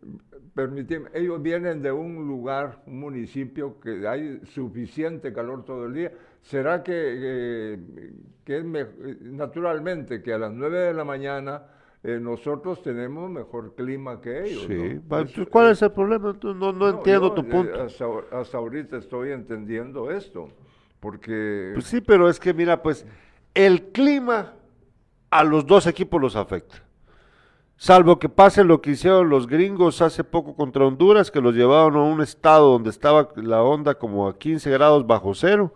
Speaker 3: permitidme, ellos vienen de un lugar, un municipio que hay suficiente calor todo el día. ¿Será que, que- que es me- naturalmente que a las 9 de la mañana eh, nosotros tenemos mejor clima que ellos?
Speaker 2: Sí,
Speaker 3: ¿no?
Speaker 2: entonces, ¿cuál es el problema? No, no, entiendo tu
Speaker 3: eh,
Speaker 2: punto.
Speaker 3: Hasta, hasta ahorita estoy entendiendo esto, porque...
Speaker 2: Pues sí, pero es que mira, pues el clima a los dos equipos los afecta. Salvo que pase lo que hicieron los gringos hace poco contra Honduras, que los llevaron a un estado donde estaba la onda como a 15 grados bajo cero,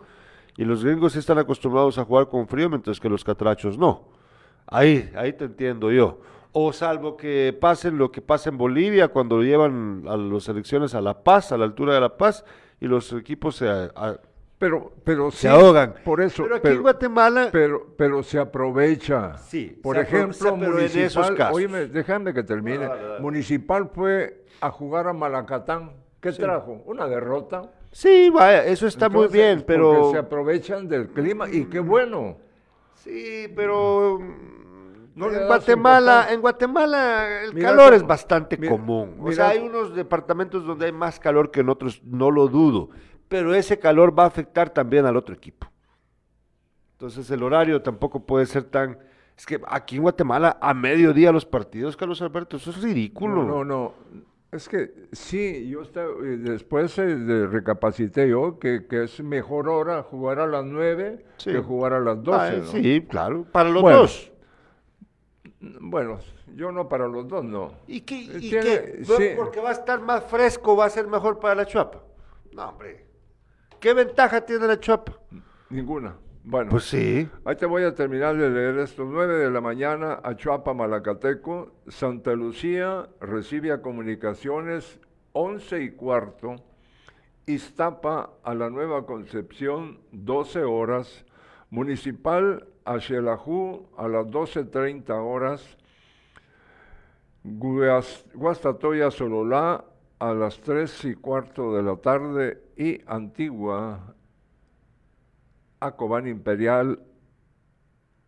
Speaker 2: y los gringos están acostumbrados a jugar con frío, mientras que los catrachos no. Ahí, ahí te entiendo yo. O salvo que pasen lo que pasa en Bolivia cuando llevan a las selecciones a La Paz, a la altura de La Paz, y los equipos se, a-
Speaker 3: Pero, pero
Speaker 2: se
Speaker 3: sí,
Speaker 2: ahogan.
Speaker 3: Por eso,
Speaker 2: Pero aquí en Guatemala,
Speaker 3: pero, pero se aprovecha.
Speaker 2: Sí,
Speaker 3: Por ejemplo,
Speaker 2: pero en esos
Speaker 3: Municipal,
Speaker 2: casos.
Speaker 3: déjame que termine. Municipal fue a jugar a Malacatán. ¿Qué trajo? Una derrota.
Speaker 2: sí, vaya, eso está muy bien, pero...
Speaker 3: Porque se aprovechan del clima y qué bueno.
Speaker 2: Sí, pero...
Speaker 3: No
Speaker 2: en Guatemala, en Guatemala el
Speaker 3: Mira
Speaker 2: calor es bastante
Speaker 3: mira-
Speaker 2: común. O
Speaker 3: mira-
Speaker 2: sea, hay unos departamentos donde hay más calor que en otros, no lo dudo. Pero ese calor va a afectar también al otro equipo. Entonces el horario tampoco puede ser tan... Es que aquí en Guatemala a mediodía los partidos, Carlos Alberto, eso es ridículo.
Speaker 3: No, no, no. Es que sí, yo estaba- eh, después eh, recapacité yo que, que es mejor hora jugar a las 9
Speaker 2: Sí.
Speaker 3: que jugar a las 12.
Speaker 2: Ah,
Speaker 3: ¿no?
Speaker 2: Sí, claro, para los
Speaker 3: Bueno.
Speaker 2: dos.
Speaker 3: Bueno, yo no para los dos, no.
Speaker 2: ¿Y qué?
Speaker 3: Eh,
Speaker 2: y
Speaker 3: tiene-
Speaker 2: qué?
Speaker 3: sí.
Speaker 2: Porque va a estar más fresco, va a ser mejor para la chuapa. No, hombre. ¿Qué ventaja tiene la chuapa?
Speaker 3: Ninguna. Bueno,
Speaker 2: Pues sí.
Speaker 3: ahí te voy a terminar de leer esto. 9 de la mañana, Achuapa, Malacateco. Santa Lucía recibe a comunicaciones 11 y cuarto. Iztapa a la Nueva Concepción, 12 horas. Municipal a Xelajú a las 12.30 horas. Guas- Guastatoya Sololá a las 3 y cuarto de la tarde y Antigua a Cobán Imperial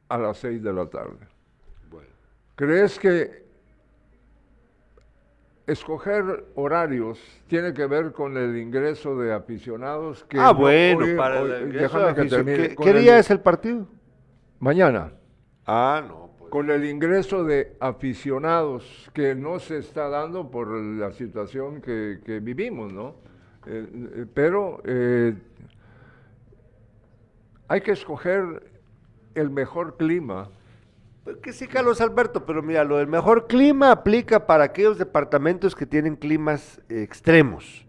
Speaker 3: a las 6 de la tarde. ¿Crees que escoger horarios tiene que ver con el ingreso de aficionados? Que
Speaker 2: ah,
Speaker 3: no-
Speaker 2: bueno, para ingreso
Speaker 3: déjame
Speaker 2: de
Speaker 3: que termine
Speaker 2: ¿Qué,
Speaker 3: el-
Speaker 2: día es el partido?
Speaker 3: Mañana.
Speaker 2: Ah, no. Pues.
Speaker 3: Con el ingreso de aficionados que no se está dando por la situación que, que vivimos, ¿no? Eh, eh, pero eh, hay que escoger el mejor clima.
Speaker 2: Pues que sí, Carlos Alberto, pero mira, lo del mejor clima aplica para aquellos departamentos que tienen climas eh, extremos.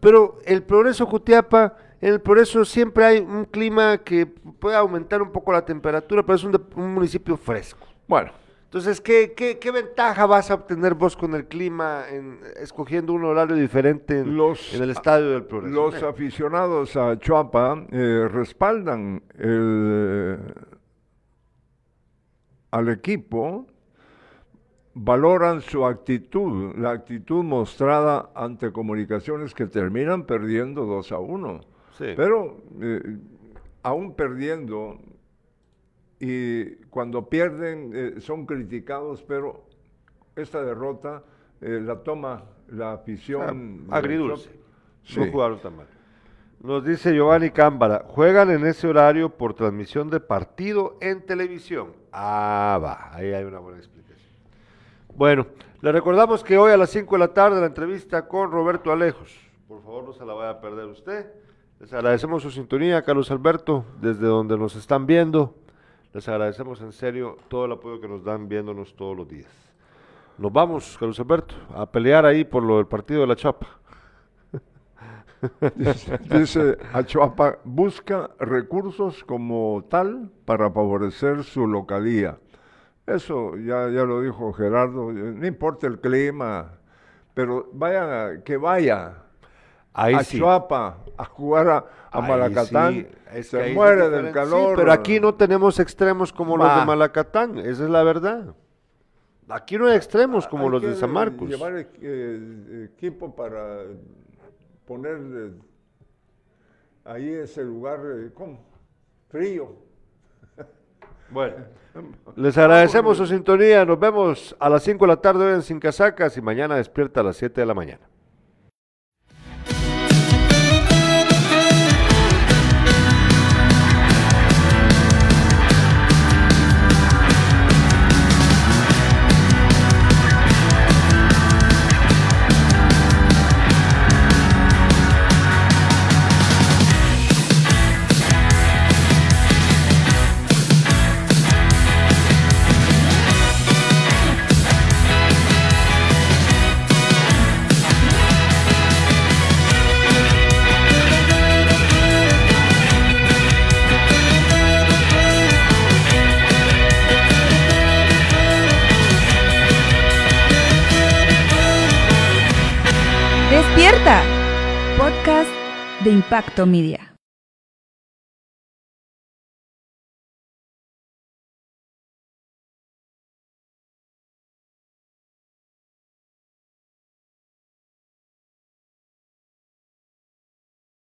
Speaker 2: Pero el Progreso Jutiapa, en el Progreso siempre hay un clima que puede aumentar un poco la temperatura, pero es un, municipio fresco.
Speaker 3: Bueno,
Speaker 2: Entonces, ¿qué, qué, qué ventaja vas a obtener vos con el clima en, escogiendo un horario diferente en,
Speaker 3: Los-
Speaker 2: en el estadio del Progreso?
Speaker 3: los aficionados a Chuapa eh, respaldan el, al equipo, valoran su actitud, la actitud mostrada ante comunicaciones que terminan perdiendo 2 a 1.
Speaker 2: Sí.
Speaker 3: Pero eh, aún perdiendo y cuando pierden eh, son criticados, pero esta derrota eh, la toma la afición.
Speaker 2: Ah, agridulce.
Speaker 3: Sí.
Speaker 2: No jugaron tan mal. Nos dice Giovanni Cámbara, juegan en ese horario por transmisión de partido en televisión. Ah, va, ahí hay una buena explicación. Bueno, le recordamos que hoy a las 5 de la tarde la entrevista con Roberto Alejos. Por favor, no se la vaya a perder usted. Les agradecemos su sintonía, Carlos Alberto, desde donde nos están viendo. Les agradecemos en serio todo el apoyo que nos dan viéndonos todos los días. Nos vamos, Carlos Alberto, a pelear ahí por lo del partido de la Chapa.
Speaker 3: Dice, dice Achuapa, busca recursos como tal para favorecer su localía. Eso ya, ya lo dijo Gerardo, no importa el clima, pero vayan a- que vaya
Speaker 2: Ahí
Speaker 3: a
Speaker 2: sí.
Speaker 3: Chuapa a jugar a, a Malacatán,
Speaker 2: sí, es que
Speaker 3: se muere del
Speaker 2: diferente. Sí,
Speaker 3: calor.
Speaker 2: pero aquí no tenemos extremos como los de. Malacatán, esa es la verdad. Aquí no hay extremos como
Speaker 3: Hay
Speaker 2: los de San Marcos.
Speaker 3: Llevar eh, equipo para poner eh, ahí ese lugar, eh, ¿cómo? Frío.
Speaker 2: Bueno, les agradecemos su sintonía. Nos vemos a las 5 de la tarde hoy en Sin Casacas y mañana despierta a las 7 de la mañana.
Speaker 1: Impacto Media.